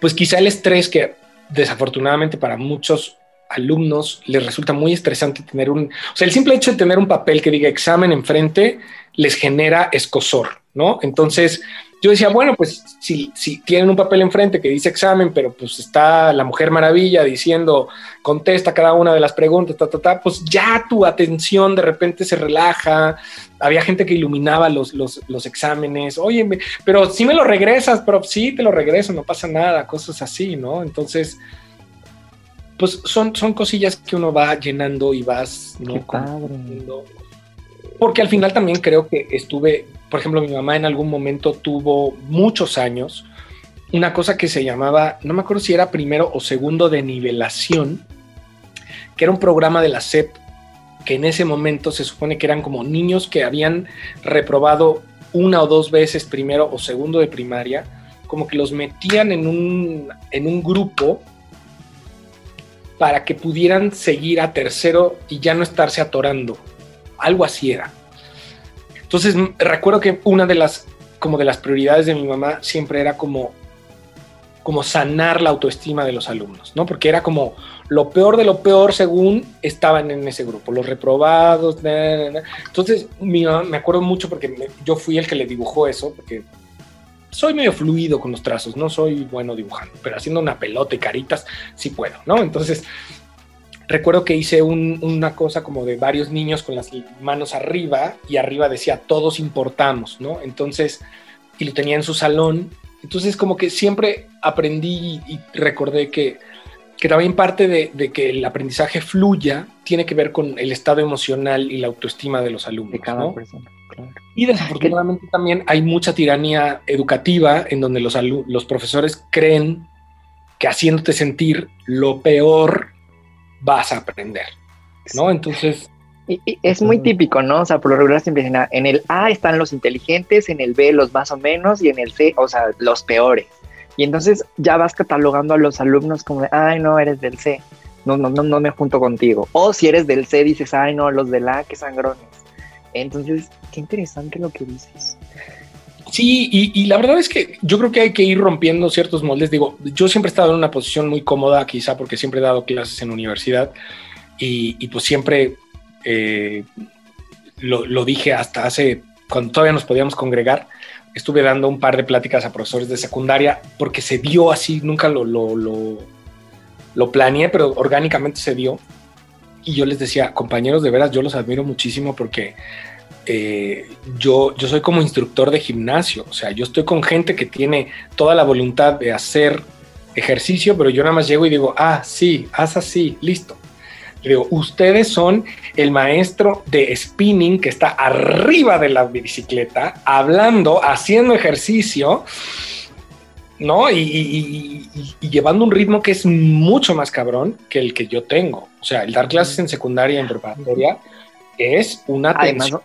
pues quizá el estrés que desafortunadamente para muchos alumnos les resulta muy estresante tener un, o sea, el simple hecho de tener un papel que diga examen enfrente les genera escosor, ¿no? Entonces, yo decía, bueno, pues si, si tienen un papel enfrente que dice examen, pero pues está la Mujer Maravilla diciendo, contesta cada una de las preguntas, ta, ta, ta, pues ya tu atención de repente se relaja. Había gente que iluminaba los, los, los exámenes, oye, pero si me lo regresas, pero sí te lo regreso, no pasa nada, cosas así, ¿no? Entonces, pues son, son cosillas que uno va llenando y vas, ¿no? Porque al final también creo que estuve por ejemplo, mi mamá en algún momento tuvo muchos años una cosa que se llamaba, no me acuerdo si era primero o segundo de nivelación, que era un programa de la SEP que en ese momento se supone que eran como niños que habían reprobado una o dos veces primero o segundo de primaria, como que los metían en un, en un grupo para que pudieran seguir a tercero y ya no estarse atorando. Algo así era. Entonces recuerdo que una de las como de las prioridades de mi mamá siempre era como como sanar la autoestima de los alumnos, ¿no? Porque era como lo peor de lo peor según estaban en ese grupo, los reprobados. Entonces, mi mamá, me acuerdo mucho porque yo fui el que le dibujó eso, porque soy medio fluido con los trazos, no soy bueno dibujando, pero haciendo una pelota y caritas sí puedo, ¿no? Entonces, recuerdo que hice una cosa como de varios niños con las manos arriba y arriba decía todos importamos, ¿no? Entonces, y lo tenía en su salón. Entonces, como que siempre aprendí y, recordé que, que, también parte de, que el aprendizaje fluya tiene que ver con el estado emocional y la autoestima de los alumnos. De cada persona. Y desafortunadamente también hay mucha tiranía educativa en donde los, los profesores creen que haciéndote sentir lo peor vas a aprender, ¿no? Entonces... Y, es muy típico, ¿no? O sea, por lo regular siempre dicen, ah, en el A están los inteligentes, en el B los más o menos y en el C, o sea, los peores. Y entonces ya vas catalogando a los alumnos como de, ay, no, eres del C, no, no, no, no me junto contigo. O si eres del C, dices, ay, no, los del A, que sangrones. Entonces, qué interesante lo que dices. Sí, y, la verdad es que yo creo que hay que ir rompiendo ciertos moldes. Digo, yo siempre he estado en una posición muy cómoda, quizá porque siempre he dado clases en universidad y, pues siempre eh, lo, dije hasta hace, cuando todavía nos podíamos congregar, estuve dando un par de pláticas a profesores de secundaria porque se dio así, nunca lo, lo, lo, lo planeé, pero orgánicamente se dio. Y yo les decía, compañeros, de veras, yo los admiro muchísimo porque eh, yo, yo soy como instructor de gimnasio, o sea, yo estoy con gente que tiene toda la voluntad de hacer ejercicio, pero yo nada más llego y digo, ah, sí, haz así, listo. digo, ustedes son el maestro de spinning que está arriba de la bicicleta, hablando, haciendo ejercicio, ¿no? Y, llevando un ritmo que es mucho más cabrón que el que yo tengo. O sea, el dar clases en secundaria, en preparatoria, es una tensión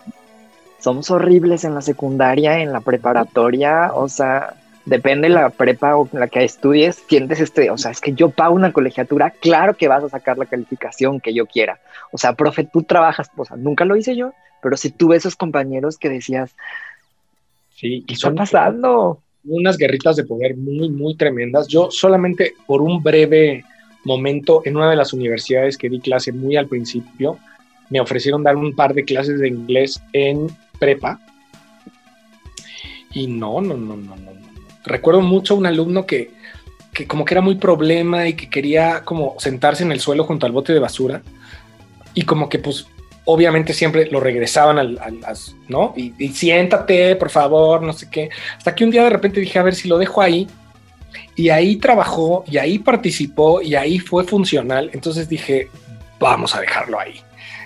somos horribles en la secundaria, en la preparatoria, o sea, depende la prepa o la que estudies, sientes este, o sea, es que yo pago una colegiatura, claro que vas a sacar la calificación que yo quiera. O sea, profe, tú trabajas, o sea, nunca lo hice yo, pero si tuve esos compañeros que decías, sí, ¿qué está pasando? Unas guerritas de poder muy, muy tremendas. Yo solamente por un breve momento en una de las universidades que di clase muy al principio, me ofrecieron dar un par de clases de inglés en prepa. Y no, no, no, no, no. Recuerdo mucho a un alumno que, que como que era muy problema y que quería como sentarse en el suelo junto al bote de basura. Y como que pues obviamente siempre lo regresaban al, ¿no? Y, y, siéntate, por favor, no sé qué. Hasta que un día de repente dije, a ver si lo dejo ahí. Y ahí trabajó, y ahí participó, y ahí fue funcional. Entonces dije, vamos a dejarlo ahí.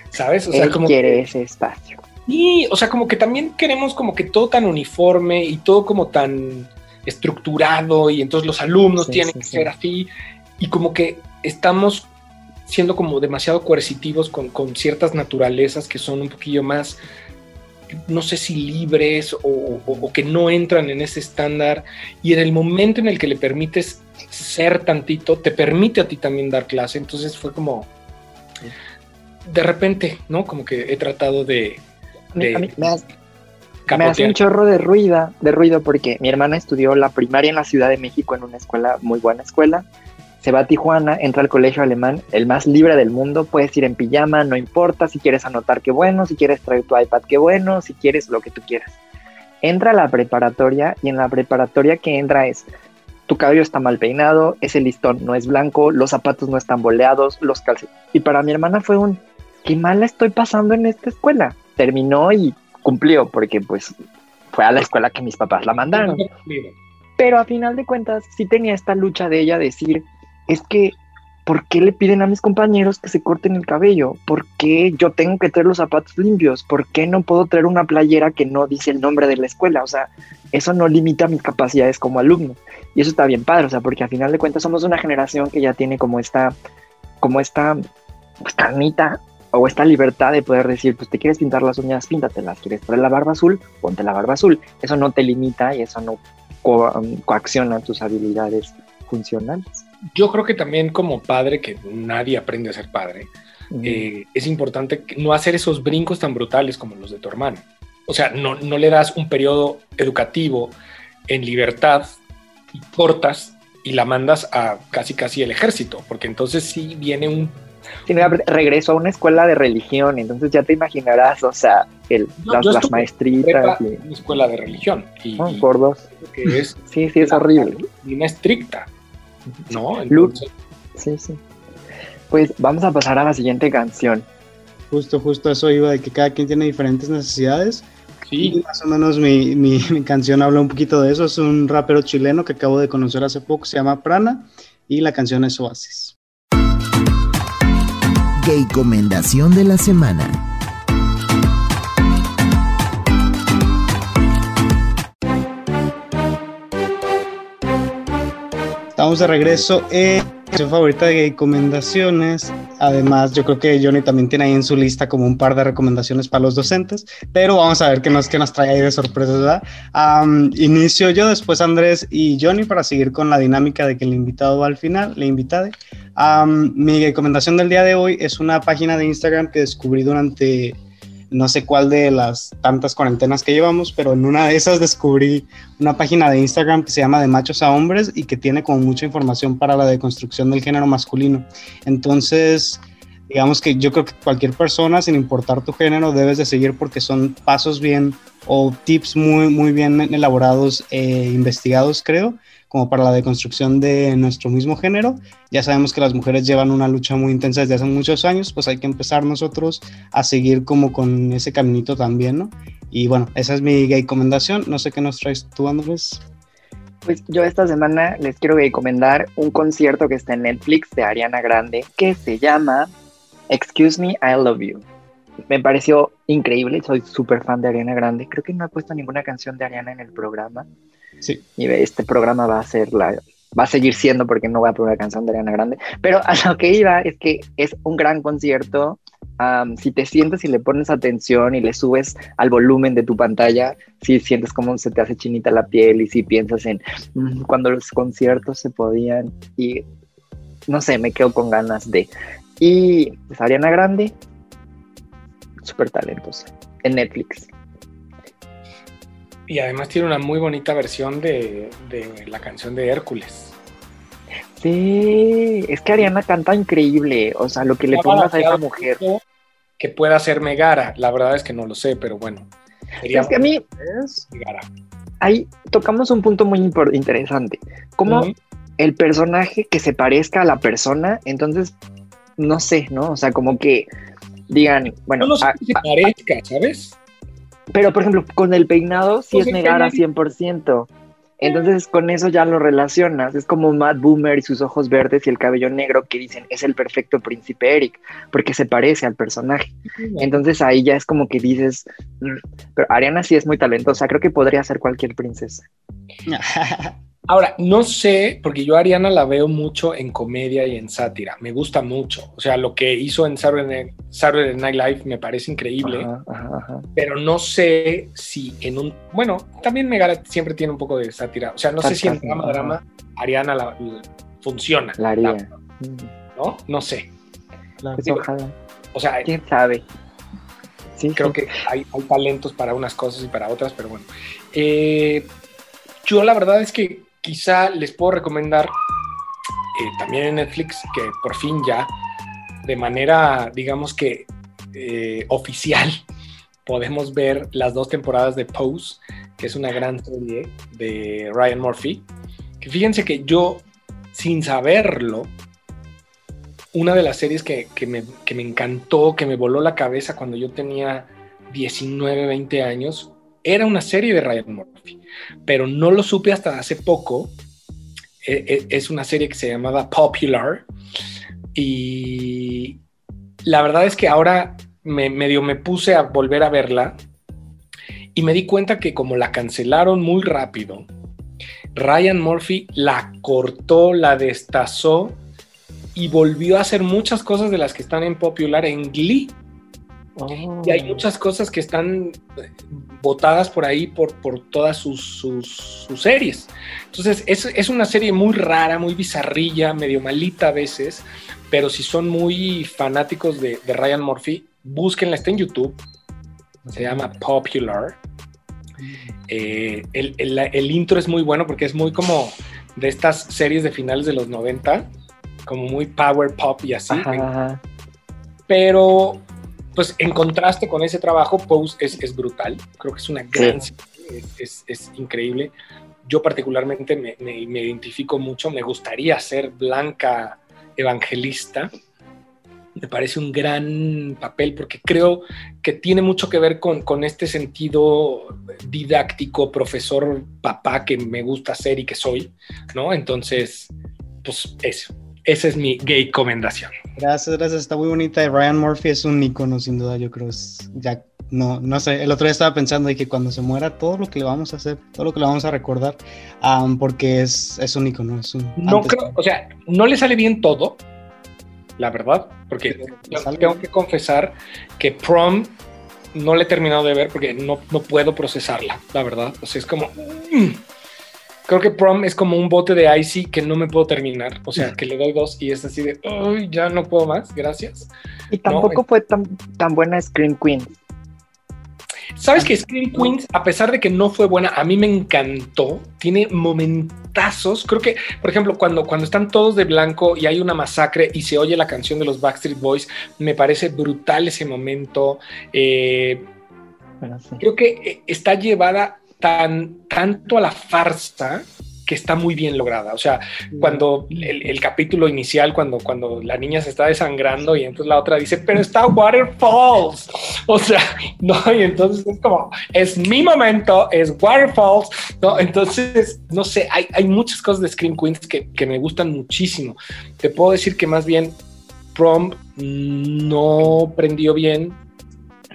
¿Sabes? O sea, como quiere ese espacio. Y, o sea, como que también queremos como que todo tan uniforme y todo como tan estructurado y entonces los alumnos tienen que ser así y como que estamos siendo como demasiado coercitivos con, con, ciertas naturalezas que son un poquillo más, no sé si libres o, o, que no entran en ese estándar y en el momento en el que le permites ser tantito, te permite a ti también dar clase, entonces fue como, de repente, ¿no? Como que he tratado de, me, hace, un chorro de ruido, de ruido porque mi hermana estudió la primaria en la Ciudad de México en una escuela, muy buena escuela. Se va a Tijuana, entra al colegio alemán, el más libre del mundo. Puedes ir en pijama, no importa. Si quieres anotar, qué bueno. Si quieres traer tu iPad, qué bueno. Si quieres lo que tú quieras. Entra a la preparatoria y en la preparatoria que entra es tu cabello está mal peinado, ese listón no es blanco, los zapatos no están boleados, los calcetines. Y para mi hermana fue un, qué mal la estoy pasando en esta escuela terminó y cumplió, porque pues fue a la escuela que mis papás la mandaron. Pero a final de cuentas sí tenía esta lucha de ella decir, es que, ¿por qué le piden a mis compañeros que se corten el cabello? ¿Por qué yo tengo que traer los zapatos limpios? ¿Por qué no puedo traer una playera que no dice el nombre de la escuela? O sea, eso no limita mis capacidades como alumno. Y eso está bien padre, o sea, porque a final de cuentas somos una generación que ya tiene como esta, como esta, pues, carnita o esta libertad de poder decir, pues te quieres pintar las uñas, píntatelas, quieres traer la barba azul, ponte la barba azul. Eso no te limita y eso no um, coacciona tus habilidades funcionales. Yo creo que también como padre, que nadie aprende a ser padre, eh, es importante no hacer esos brincos tan brutales como los de tu hermano. O sea, no, no le das un periodo educativo en libertad y cortas y la mandas a casi casi el ejército, porque entonces sí viene un regreso a una escuela de religión, entonces ya te imaginarás, o sea, el, las, maestritas. Y... Una escuela de religión. Y, oh, por dos. Que es sí, sí, es horrible. Una estricta, ¿no? Sí, sí. Pues vamos a pasar a la siguiente canción. Justo, justo eso iba de que cada quien tiene diferentes necesidades. Sí. más o menos mi, mi, mi, canción habla un poquito de eso. Es un rapero chileno que acabo de conocer hace poco, se llama Prana, y la canción es Oasis. Recomendación de la semana. Estamos de regreso en su favorita de recomendaciones. Además, yo creo que Johnny también tiene ahí en su lista como un par de recomendaciones para los docentes, pero vamos a ver qué nos, qué nos trae ahí de sorpresa, ¿verdad? inicio yo, después Andrés y Johnny para seguir con la dinámica de que el invitado va al final, le invitade. mi recomendación del día de hoy es una página de Instagram que descubrí durante no sé cuál de las tantas cuarentenas que llevamos, pero en una de esas descubrí una página de Instagram que se llama De Machos a Hombres y que tiene como mucha información para la deconstrucción del género masculino. Entonces, digamos que yo creo que cualquier persona, sin importar tu género, debes de seguir porque son pasos bien o tips muy, muy bien elaborados e investigados, creo, como para la deconstrucción de nuestro mismo género. Ya sabemos que las mujeres llevan una lucha muy intensa desde hace muchos años, pues hay que empezar nosotros a seguir como con ese caminito también, ¿no? Y bueno, esa es mi recomendación. No sé qué nos traes tú, Andrés. Pues yo esta semana les quiero recomendar un concierto que está en Netflix de Ariana Grande que se llama Excuse Me, I Love You. Me pareció increíble, soy súper fan de Ariana Grande. Creo que no he puesto ninguna canción de Ariana en el programa. Y este programa va a ser la, va a seguir siendo porque no voy a poner una canción de Ariana Grande. Pero a lo que iba es que es un gran concierto. si te sientes y le pones atención y le subes al volumen de tu pantalla, si sientes como se te hace chinita la piel y si piensas en mm, cuando los conciertos se podían y no sé, me quedo con ganas de. Y pues Ariana Grande, súper talentosa, en Netflix. Y además tiene una muy bonita versión de, la canción de Hércules. Sí, es que Ariana canta increíble. O sea, lo que le pongas a esa mujer. Que pueda ser Megara. La verdad es que no lo sé, pero bueno. es que a mí. Megara. Ahí tocamos un punto muy interesante. Como el personaje que se parezca a la persona, entonces, no sé, ¿no? O sea, como que digan, bueno. No, no sé que se parezca, ¿sabes? Pero, por ejemplo, con el peinado sí pues es negar a 100%. Entonces con eso ya lo relacionas. Es como Matt Boomer y sus ojos verdes y el cabello negro que dicen es el perfecto príncipe Eric, porque se parece al personaje. Entonces ahí ya es como que dices, mm, pero Ariana sí es muy talentosa, creo que podría ser cualquier princesa. Ahora, no sé, porque yo a Ariana la veo mucho en comedia y en sátira. Me gusta mucho. O sea, lo que hizo en Saturday, Night Live me parece increíble. Pero no sé si en un. Bueno, también Megara siempre tiene un poco de sátira. O sea, no sé si en drama, drama, Ariana la, funciona. La haría. ¿No? No sé. Pues o sea, quién sabe. Sí, creo que hay, hay, talentos para unas cosas y para otras, pero bueno. Eh, yo la verdad es que quizá les puedo recomendar eh, también en Netflix que por fin ya, de manera, digamos que eh, oficial, podemos ver las dos temporadas de Pose, que es una gran serie de Ryan Murphy. Que fíjense que yo, sin saberlo, una de las series que, me, que me encantó, que me voló la cabeza cuando yo tenía 19, 20 años, era una serie de Ryan Murphy, pero no lo supe hasta hace poco. E, e, es una serie que se llamaba Popular y la verdad es que ahora me, medio me puse a volver a verla y me di cuenta que como la cancelaron muy rápido, Ryan Murphy la cortó, la destazó y volvió a hacer muchas cosas de las que están en Popular en Glee. Y hay oh. muchas cosas que están votadas por ahí por, por todas sus, sus, series. Entonces, es, es, una serie muy rara, muy bizarrilla, medio malita a veces, pero si son muy fanáticos de, de Ryan Murphy, búsquenla, está en YouTube. Se llama Popular. Eh, el, el, el, intro es muy bueno porque es muy como de estas series de finales de los 90, como muy power pop y así. Pero pues en contraste con ese trabajo, Pose es, brutal. Creo que es una gran es, increíble. Yo particularmente me, identifico mucho, me gustaría ser blanca evangelista. Me parece un gran papel porque creo que tiene mucho que ver con, con este sentido didáctico, profesor, papá que me gusta ser y que soy, ¿no? Entonces, pues eso. Esa es mi gay recomendación. Gracias, gracias. Está muy bonita. Ryan Murphy es un icono, sin duda. Yo creo es ya no, no sé. El otro día estaba pensando de que cuando se muera todo lo que le vamos a hacer, todo lo que le vamos a recordar, porque es, es un icono. Es un, no creo, o sea, no le sale bien todo, la verdad, porque tengo que confesar que Prom no le he terminado de ver porque no, no puedo procesarla, la verdad. O sea, es como. Mm, creo que Prom es como un bote de Icy que no me puedo terminar. O sea, que le doy dos y es así de, uy, ya no puedo más, gracias. Y tampoco fue tan, tan buena Scream Queen. Sabes que Scream Queens, a pesar de que no fue buena, a mí me encantó. Tiene momentazos. Creo que, por ejemplo, cuando, cuando están todos de blanco y hay una masacre y se oye la canción de los Backstreet Boys, me parece brutal ese momento. Eh, creo que eh, está llevada tan, tanto a la farsa que está muy bien lograda. O sea, cuando el, capítulo inicial, cuando, cuando la niña se está desangrando y entonces la otra dice, pero está Waterfalls. O sea, no, y entonces es como, es mi momento, es Waterfalls. No, entonces, no sé, hay, hay muchas cosas de Scream Queens que, que me gustan muchísimo. Te puedo decir que más bien Prom no prendió bien,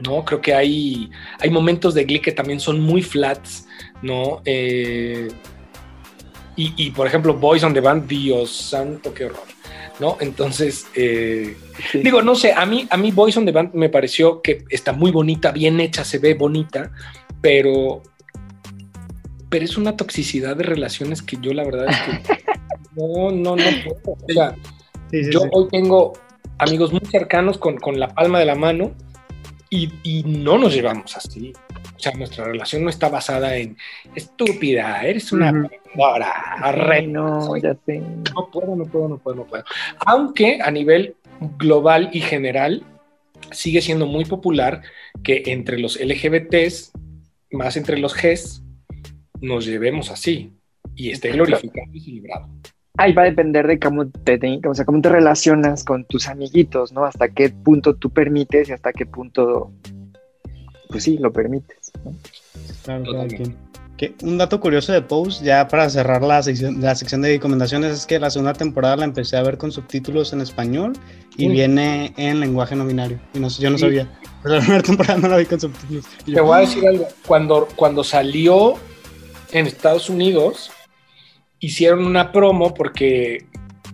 ¿no? Creo que hay, hay momentos de Glee que también son muy flats, ¿no? Eh, y, por ejemplo, Boys on the Band, Dios santo, qué horror. ¿no? Entonces, eh, digo, no sé, a mí, a mí Boys on the Band me pareció que está muy bonita, bien hecha, se ve bonita, pero, pero es una toxicidad de relaciones que yo la verdad es que no, no, no puedo. O sea, yo hoy tengo amigos muy cercanos con, con la palma de la mano y, y no nos llevamos así. O sea, nuestra relación no está basada en estúpida, eres una uh no, ya no puedo, no puedo, no puedo, no puedo. Aunque a nivel global y general sigue siendo muy popular que entre los LGBTs, más entre los Gs, nos llevemos así y esté glorificado y celebrado. Ahí va a depender de cómo te, o sea, cómo te relacionas con tus amiguitos, ¿no? Hasta qué punto tú permites y hasta qué punto, pues sí, lo permites. Claro, Que un dato curioso de Pose, ya para cerrar la sección, la sección de recomendaciones, es que la segunda temporada la empecé a ver con subtítulos en español y viene en lenguaje no binario. Y no, yo no sabía. Pero la primera temporada no la vi con subtítulos. Te voy a decir algo. Cuando, cuando salió en Estados Unidos, hicieron una promo porque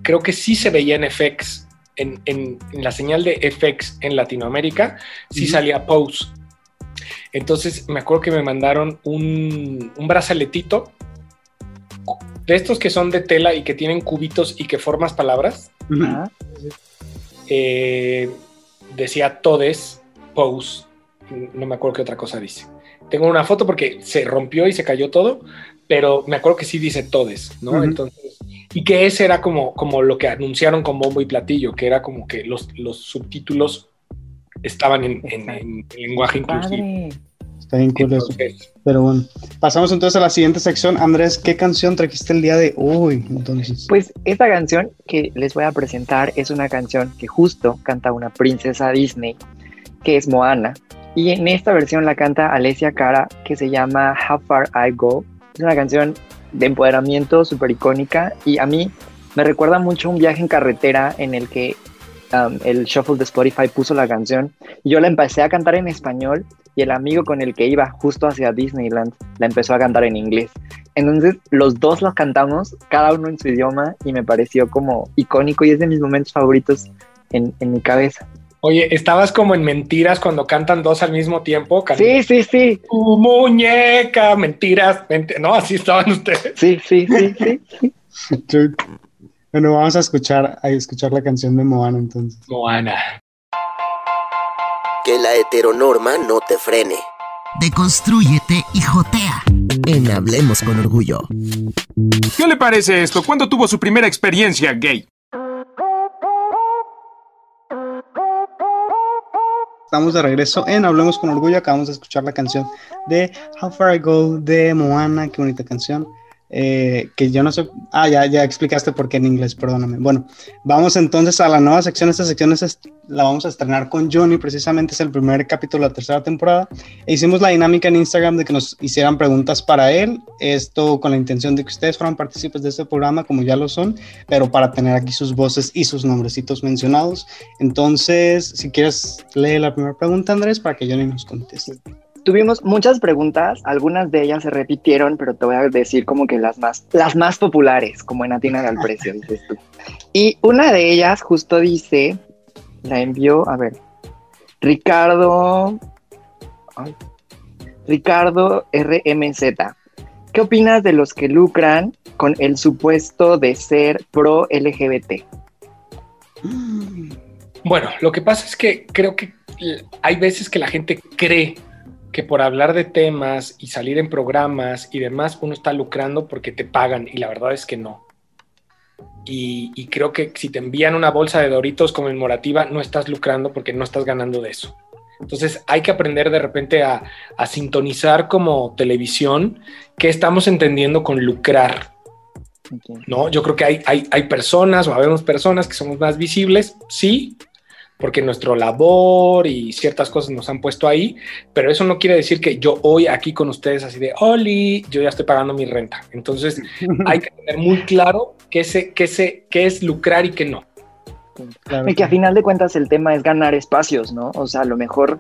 creo que sí se veía en FX, en, en, la señal de FX en Latinoamérica, sí salía Pose. Entonces me acuerdo que me mandaron un, un brazaletito de estos que son de tela y que tienen cubitos y que formas palabras. Eh, decía todes, pose, no me acuerdo qué otra cosa dice. Tengo una foto porque se rompió y se cayó todo, pero me acuerdo que sí dice todes, ¿no? Entonces, y que ese era como, como lo que anunciaron con bombo y platillo, que era como que los, los subtítulos estaban en, en, lenguaje inclusivo. Está bien cool eso. Pero bueno, pasamos entonces a la siguiente sección. Andrés, ¿qué canción trajiste el día de hoy? Entonces? Pues esta canción que les voy a presentar es una canción que justo canta una princesa Disney, que es Moana. Y en esta versión la canta Alessia Cara, que se llama How Far I Go. Es una canción de empoderamiento súper icónica y a mí me recuerda mucho un viaje en carretera en el que um, el shuffle de Spotify puso la canción y yo la empecé a cantar en español y el amigo con el que iba justo hacia Disneyland la empezó a cantar en inglés. Entonces los dos los cantamos, cada uno en su idioma, y me pareció como icónico y es de mis momentos favoritos en, mi cabeza. Oye, ¿estabas como en mentiras cuando cantan dos al mismo tiempo? Sí, sí, sí. Tu muñeca, mentiras, no, así estaban ustedes. Sí, sí, sí, sí. bueno, vamos a escuchar, a escuchar la canción de Moana entonces. Moana que la heteronorma no te frene. Deconstrúyete y jotea. En Hablemos con Orgullo. ¿Qué le parece esto? ¿Cuándo tuvo su primera experiencia gay? Estamos de regreso en Hablemos con Orgullo. Acabamos de escuchar la canción de How Far I Go de Moana. Qué bonita canción. Eh, que yo no sé, ah, ya, ya explicaste por qué en inglés, perdóname. Bueno, vamos entonces a la nueva sección. Esta sección es, la vamos a estrenar con Johnny, precisamente es el primer capítulo de la tercera temporada. E hicimos la dinámica en Instagram de que nos hicieran preguntas para él, esto con la intención de que ustedes fueran partícipes de este programa, como ya lo son, pero para tener aquí sus voces y sus nombrecitos mencionados. Entonces, si quieres, lee la primera pregunta, Andrés, para que Johnny nos conteste. Tuvimos muchas preguntas, algunas de ellas se repitieron, pero te voy a decir como que las más, las más populares, como en Atina al precio, dices tú. Y una de ellas justo dice, la envió, a ver, Ricardo, Ricardo RMZ. ¿Qué opinas de los que lucran con el supuesto de ser pro LGBT? Bueno, lo que pasa es que creo que hay veces que la gente cree que por hablar de temas y salir en programas y demás, uno está lucrando porque te pagan y la verdad es que no. Y, creo que si te envían una bolsa de Doritos conmemorativa, no estás lucrando porque no estás ganando de eso. Entonces hay que aprender de repente a, a sintonizar como televisión qué estamos entendiendo con lucrar. ¿no? Yo creo que hay, hay, hay personas o habemos personas que somos más visibles, sí, porque nuestra labor y ciertas cosas nos han puesto ahí, pero eso no quiere decir que yo hoy aquí con ustedes así de, Oli, yo ya estoy pagando mi renta. Entonces hay que tener muy claro qué, se, qué, se, qué es lucrar y qué no. Claro. Y que a final de cuentas el tema es ganar espacios, ¿no? O sea, a lo mejor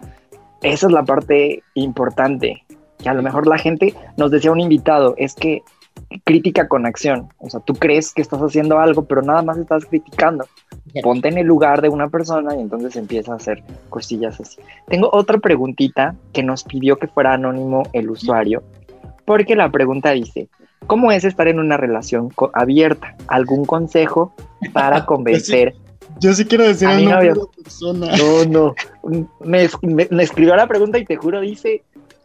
esa es la parte importante, que a lo mejor la gente, nos decía un invitado, es que crítica con acción, o sea, tú crees que estás haciendo algo, pero nada más estás criticando. Ponte en el lugar de una persona y entonces empieza a hacer cosillas así. Tengo otra preguntita que nos pidió que fuera anónimo el usuario, porque la pregunta dice, ¿cómo es estar en una relación abierta? ¿Algún consejo para convencer? Yo sí quiero decir de la persona. No, no. Me, me, me, escribió la pregunta y te juro, dice,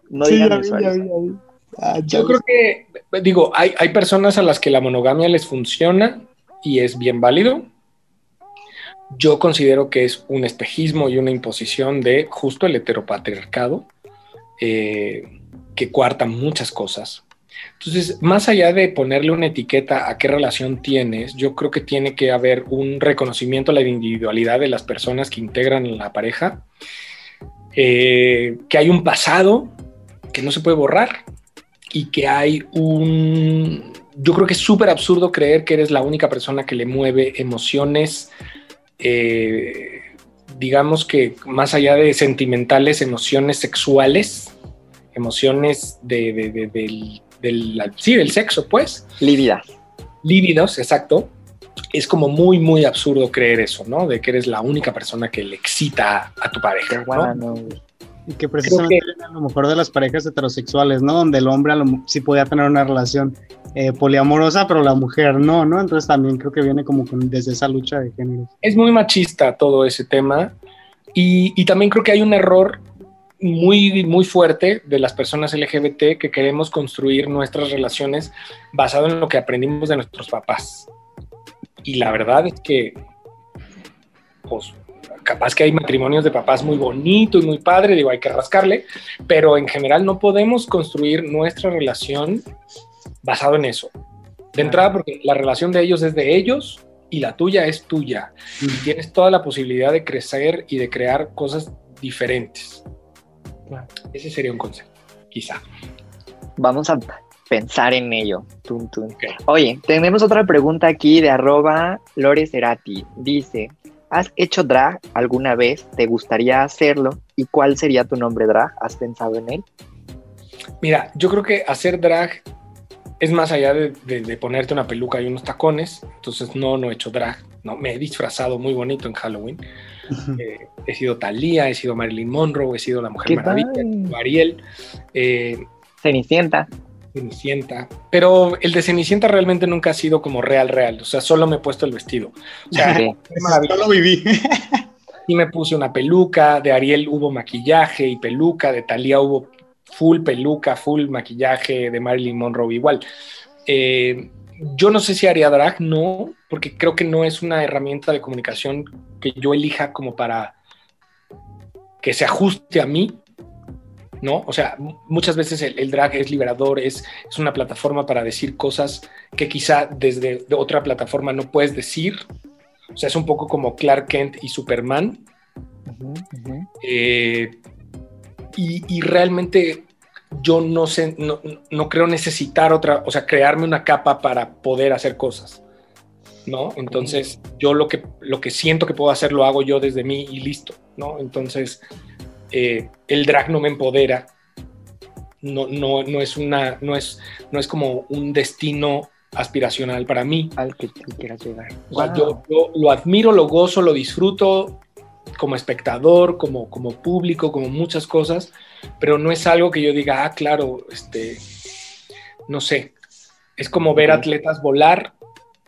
no sí, digan ya vi, ya vi, ya vi. Ah, yo creo que, digo, hay, hay personas a las que la monogamia les funciona y es bien válido. Yo considero que es un espejismo y una imposición de justo el heteropatriarcado eh, que cuarta muchas cosas. Entonces, más allá de ponerle una etiqueta a qué relación tienes, yo creo que tiene que haber un reconocimiento a la individualidad de las personas que integran la pareja, eh, que hay un pasado que no se puede borrar y que hay un... Yo creo que es súper absurdo creer que eres la única persona que le mueve emociones, eh, digamos que más allá de sentimentales, emociones sexuales, emociones de, de, de, del del, sí, del sexo, pues. Lívidas. Lívidos, exacto. Es como muy, muy absurdo creer eso, ¿no? De que eres la única persona que le excita a tu pareja. ¿no? Y que precisamente que... a lo mejor de las parejas heterosexuales, ¿no? Donde el hombre a lo, sí podía tener una relación eh, poliamorosa, pero la mujer no, ¿no? Entonces también creo que viene como con, desde esa lucha de género. Es muy machista todo ese tema. Y, y también creo que hay un error muy, muy fuerte de las personas LGBT que queremos construir nuestras relaciones basado en lo que aprendimos de nuestros papás. Y la verdad es que, pues, capaz que hay matrimonios de papás muy bonito y muy padre, digo, hay que rascarle, pero en general no podemos construir nuestra relación basado en eso. De entrada, porque la relación de ellos es de ellos y la tuya es tuya. Y tienes toda la posibilidad de crecer y de crear cosas diferentes. Ese sería un consejo, quizá. Vamos a pensar en ello. Tum, tum. Okay. Oye, tenemos otra pregunta aquí de arroba Loreserati. Dice, ¿has hecho drag alguna vez? ¿Te gustaría hacerlo? ¿Y cuál sería tu nombre drag? ¿Has pensado en él? Mira, yo creo que hacer drag es más allá de, de, de, ponerte una peluca y unos tacones. Entonces, no, no he hecho drag. No, me he disfrazado muy bonito en Halloween. Eh, he sido Thalía, he sido Marilyn Monroe, he sido la Mujer Maravilla, Ariel. Eh, Cenicienta. Cenicienta. Pero el de Cenicienta realmente nunca ha sido como real, real. O sea, solo me he puesto el vestido. O sea, sí. solo viví. y me puse una peluca. De Ariel hubo maquillaje y peluca. De Thalía hubo full peluca, full maquillaje. De Marilyn Monroe igual. Eh, yo no sé si haría drag, no, porque creo que no es una herramienta de comunicación que yo elija como para que se ajuste a mí, ¿no? O sea, muchas veces el, el drag es liberador, es, es, una plataforma para decir cosas que quizá desde de otra plataforma no puedes decir. O sea, es un poco como Clark Kent y Superman. Uh -huh, uh -huh. Eh, y, y, realmente yo no sé, no, no, creo necesitar otra, o sea, crearme una capa para poder hacer cosas, ¿no? Entonces, yo lo que, lo que siento que puedo hacer lo hago yo desde mí y listo, ¿no? Entonces, eh, el drag no me empodera, no, no, no, es una, no, es, no es como un destino aspiracional para mí. Al que tú quieras llegar. O sea, wow. yo, yo lo admiro, lo gozo, lo disfruto, como espectador, como, como público, como muchas cosas, pero no es algo que yo diga, ah, claro, este, no sé, es como ver atletas volar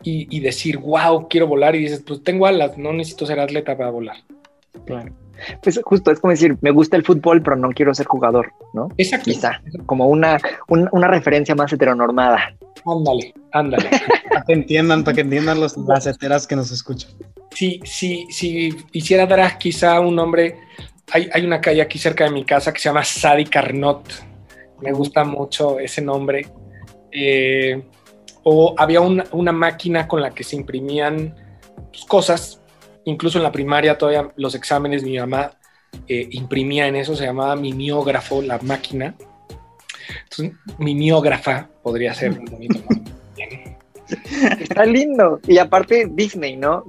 y, y, decir, wow, quiero volar, y dices, pues tengo alas, no necesito ser atleta para volar. Claro. Pues justo, es como decir, me gusta el fútbol, pero no quiero ser jugador, ¿no? Exacto. Quizá, como una, un, una referencia más heteronormada. Ándale, ándale. para que entiendan, para que entiendan los, las heteras que nos escuchan. Si, si, si hiciera drag, quizá un hombre hay, hay una calle aquí cerca de mi casa que se llama Sadi Carnot. Me gusta mucho ese nombre. Eh, o había una, una máquina con la que se imprimían pues, cosas. Incluso en la primaria, todavía los exámenes, mi mamá eh, imprimía en eso, se llamaba mimeógrafo, la máquina. Entonces, mimeógrafa podría ser un bonito. Está lindo. Y aparte, Disney, ¿no?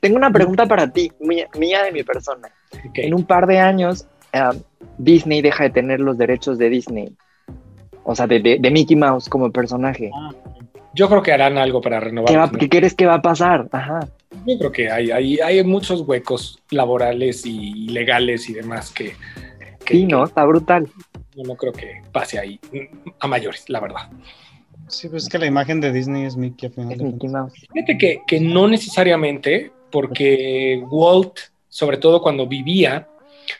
Tengo una pregunta para ti, mía, mía de mi persona. En un par de años, ah, Disney deja de tener los derechos de Disney. O sea, de, de- de Mickey Mouse como personaje. Yo creo que harán algo para renovar. ¿Qué, va- ¿Qué crees que va a pasar? Ajá. Yo creo que hay, hay, hay muchos huecos laborales y legales y demás que, que- Sí, ¿no? Está brutal. yo no creo que pase ahí a mayores, la verdad. Sí, pues es que la imagen de Disney es Mickey al final Es Mickey. Mouse. Fíjate que, que no necesariamente, porque Walt, sobre todo cuando vivía,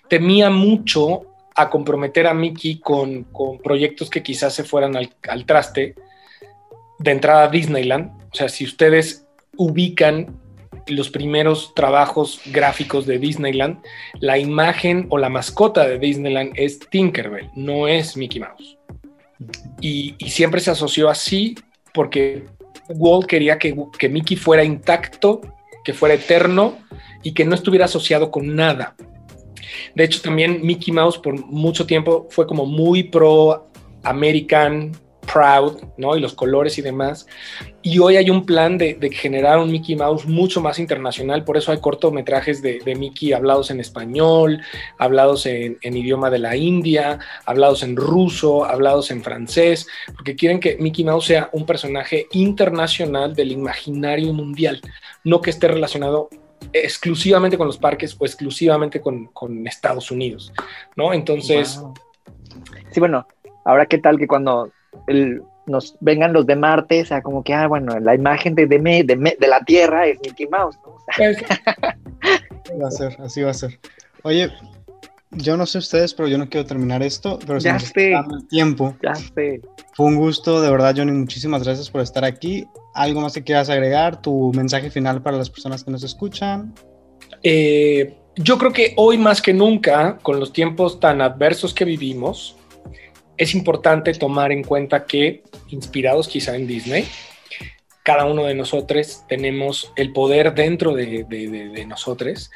temía mucho a comprometer a Mickey con, con proyectos que quizás se fueran al, al traste de entrada a Disneyland. O sea, si ustedes ubican los primeros trabajos gráficos de Disneyland, la imagen o la mascota de Disneyland es Tinkerbell, no es Mickey Mouse. Y, siempre se asoció así porque Walt quería que, que Mickey fuera intacto, que fuera eterno y que no estuviera asociado con nada. De hecho, también Mickey Mouse por mucho tiempo fue como muy pro American, proud, ¿no? Y los colores y demás. Y hoy hay un plan de, generar un Mickey Mouse mucho más internacional. Por eso hay cortometrajes de, Mickey hablados en español, hablados en, idioma de la India, hablados en ruso, hablados en francés, porque quieren que Mickey Mouse sea un personaje internacional del imaginario mundial, no que esté relacionado exclusivamente con los parques o exclusivamente con, Estados Unidos, ¿no? Entonces. Sí, bueno, ahora qué tal que cuando el- nos vengan los de Marte, sea como que, ah, bueno, la imagen de, de, me- de, me- de la Tierra es Mickey Mouse, ¿no? O sea, pues, Va a ser, así va a ser. Oye, yo no sé ustedes, pero yo no quiero terminar esto, pero se Ya sé. el tiempo. ya sé. Fue un gusto, de verdad, Johnny. Muchísimas gracias por estar aquí. ¿Algo más que quieras agregar? ¿Tu mensaje final para las personas que nos escuchan? Eh, yo creo que hoy más que nunca, con los tiempos tan adversos que vivimos, es importante tomar en cuenta que, inspirados quizá en Disney, cada uno de nosotros tenemos el poder dentro de, de- de- nosotros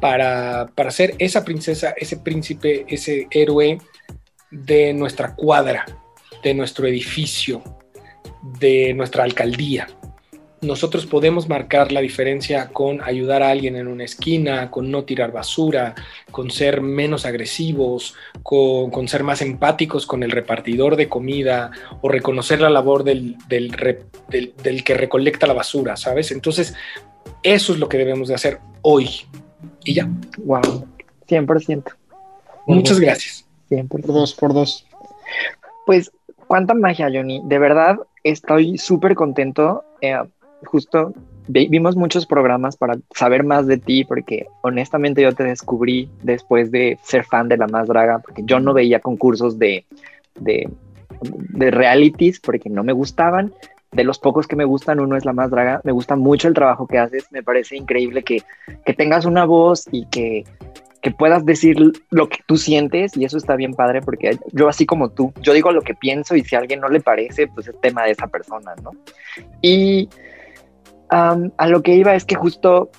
para, para ser esa princesa, ese príncipe, ese héroe de nuestra cuadra, de nuestro edificio, de nuestra alcaldía nosotros podemos marcar la diferencia con ayudar a alguien en una esquina, con no tirar basura, con ser menos agresivos, con, con ser más empáticos con el repartidor de comida o reconocer la labor del, del re- del- del que recolecta la basura, ¿sabes? Entonces, eso es lo que debemos de hacer hoy. Y ya, Wow. 100%. muchas gracias. 100%. Por dos, por dos. Pues, cuánta magia, Johnny. De verdad, estoy súper contento. Eh, justo vi- vimos muchos programas para saber más de ti, porque honestamente yo te descubrí después de ser fan de La Más Draga, porque yo no veía concursos de, de, de realities, porque no me gustaban. De los pocos que me gustan, uno es La Más Draga. Me gusta mucho el trabajo que haces. Me parece increíble que, que tengas una voz y que que puedas decir lo que tú sientes y eso está bien padre porque yo así como tú, yo digo lo que pienso y si a alguien no le parece, pues es tema de esa persona, ¿no? Y um, a lo que iba es que justo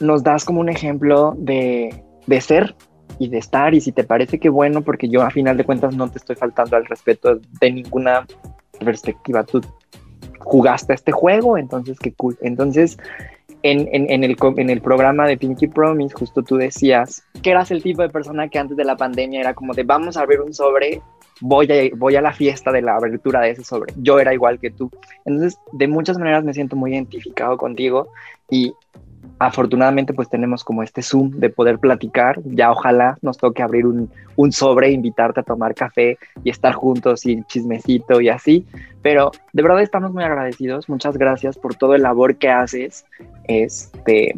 nos das como un ejemplo de, de ser y de estar y si te parece que bueno, porque yo a final de cuentas no te estoy faltando al respeto de ninguna perspectiva, tú jugaste este juego, entonces qué cool. Entonces, en, en, el, en el programa de Pinky Promise, justo tú decías que eras el tipo de persona que antes de la pandemia era como de vamos a abrir un sobre, voy a, voy a la fiesta de la abertura de ese sobre. Yo era igual que tú. Entonces, de muchas maneras me siento muy identificado contigo y afortunadamente pues tenemos como este Zoom de poder platicar. Ya ojalá nos toque abrir un, un sobre, invitarte a tomar café y estar juntos y chismecito y así. Pero de verdad estamos muy agradecidos. Muchas gracias por todo el labor que haces. Este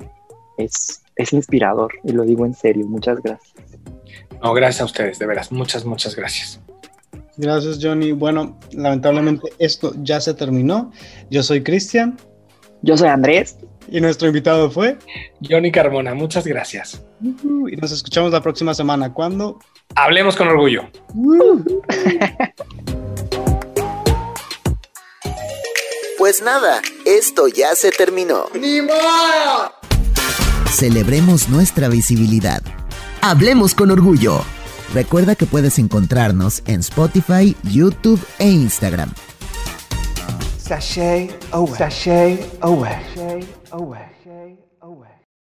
es, es inspirador y lo digo en serio. Muchas gracias. No, gracias a ustedes, de veras. Muchas, muchas gracias. Gracias, Johnny. Bueno, lamentablemente esto ya se terminó. Yo soy Cristian. Yo soy Andrés. Y nuestro invitado fue Johnny Carmona. Muchas gracias. y nos escuchamos la próxima semana. ¿Cuándo? Hablemos con orgullo. Pues nada, esto ya se terminó. ¡Ni modo! Celebremos nuestra visibilidad. Hablemos con orgullo. Recuerda que puedes encontrarnos en Spotify, YouTube e Instagram. Sashay away. Sashay away. Sashay away.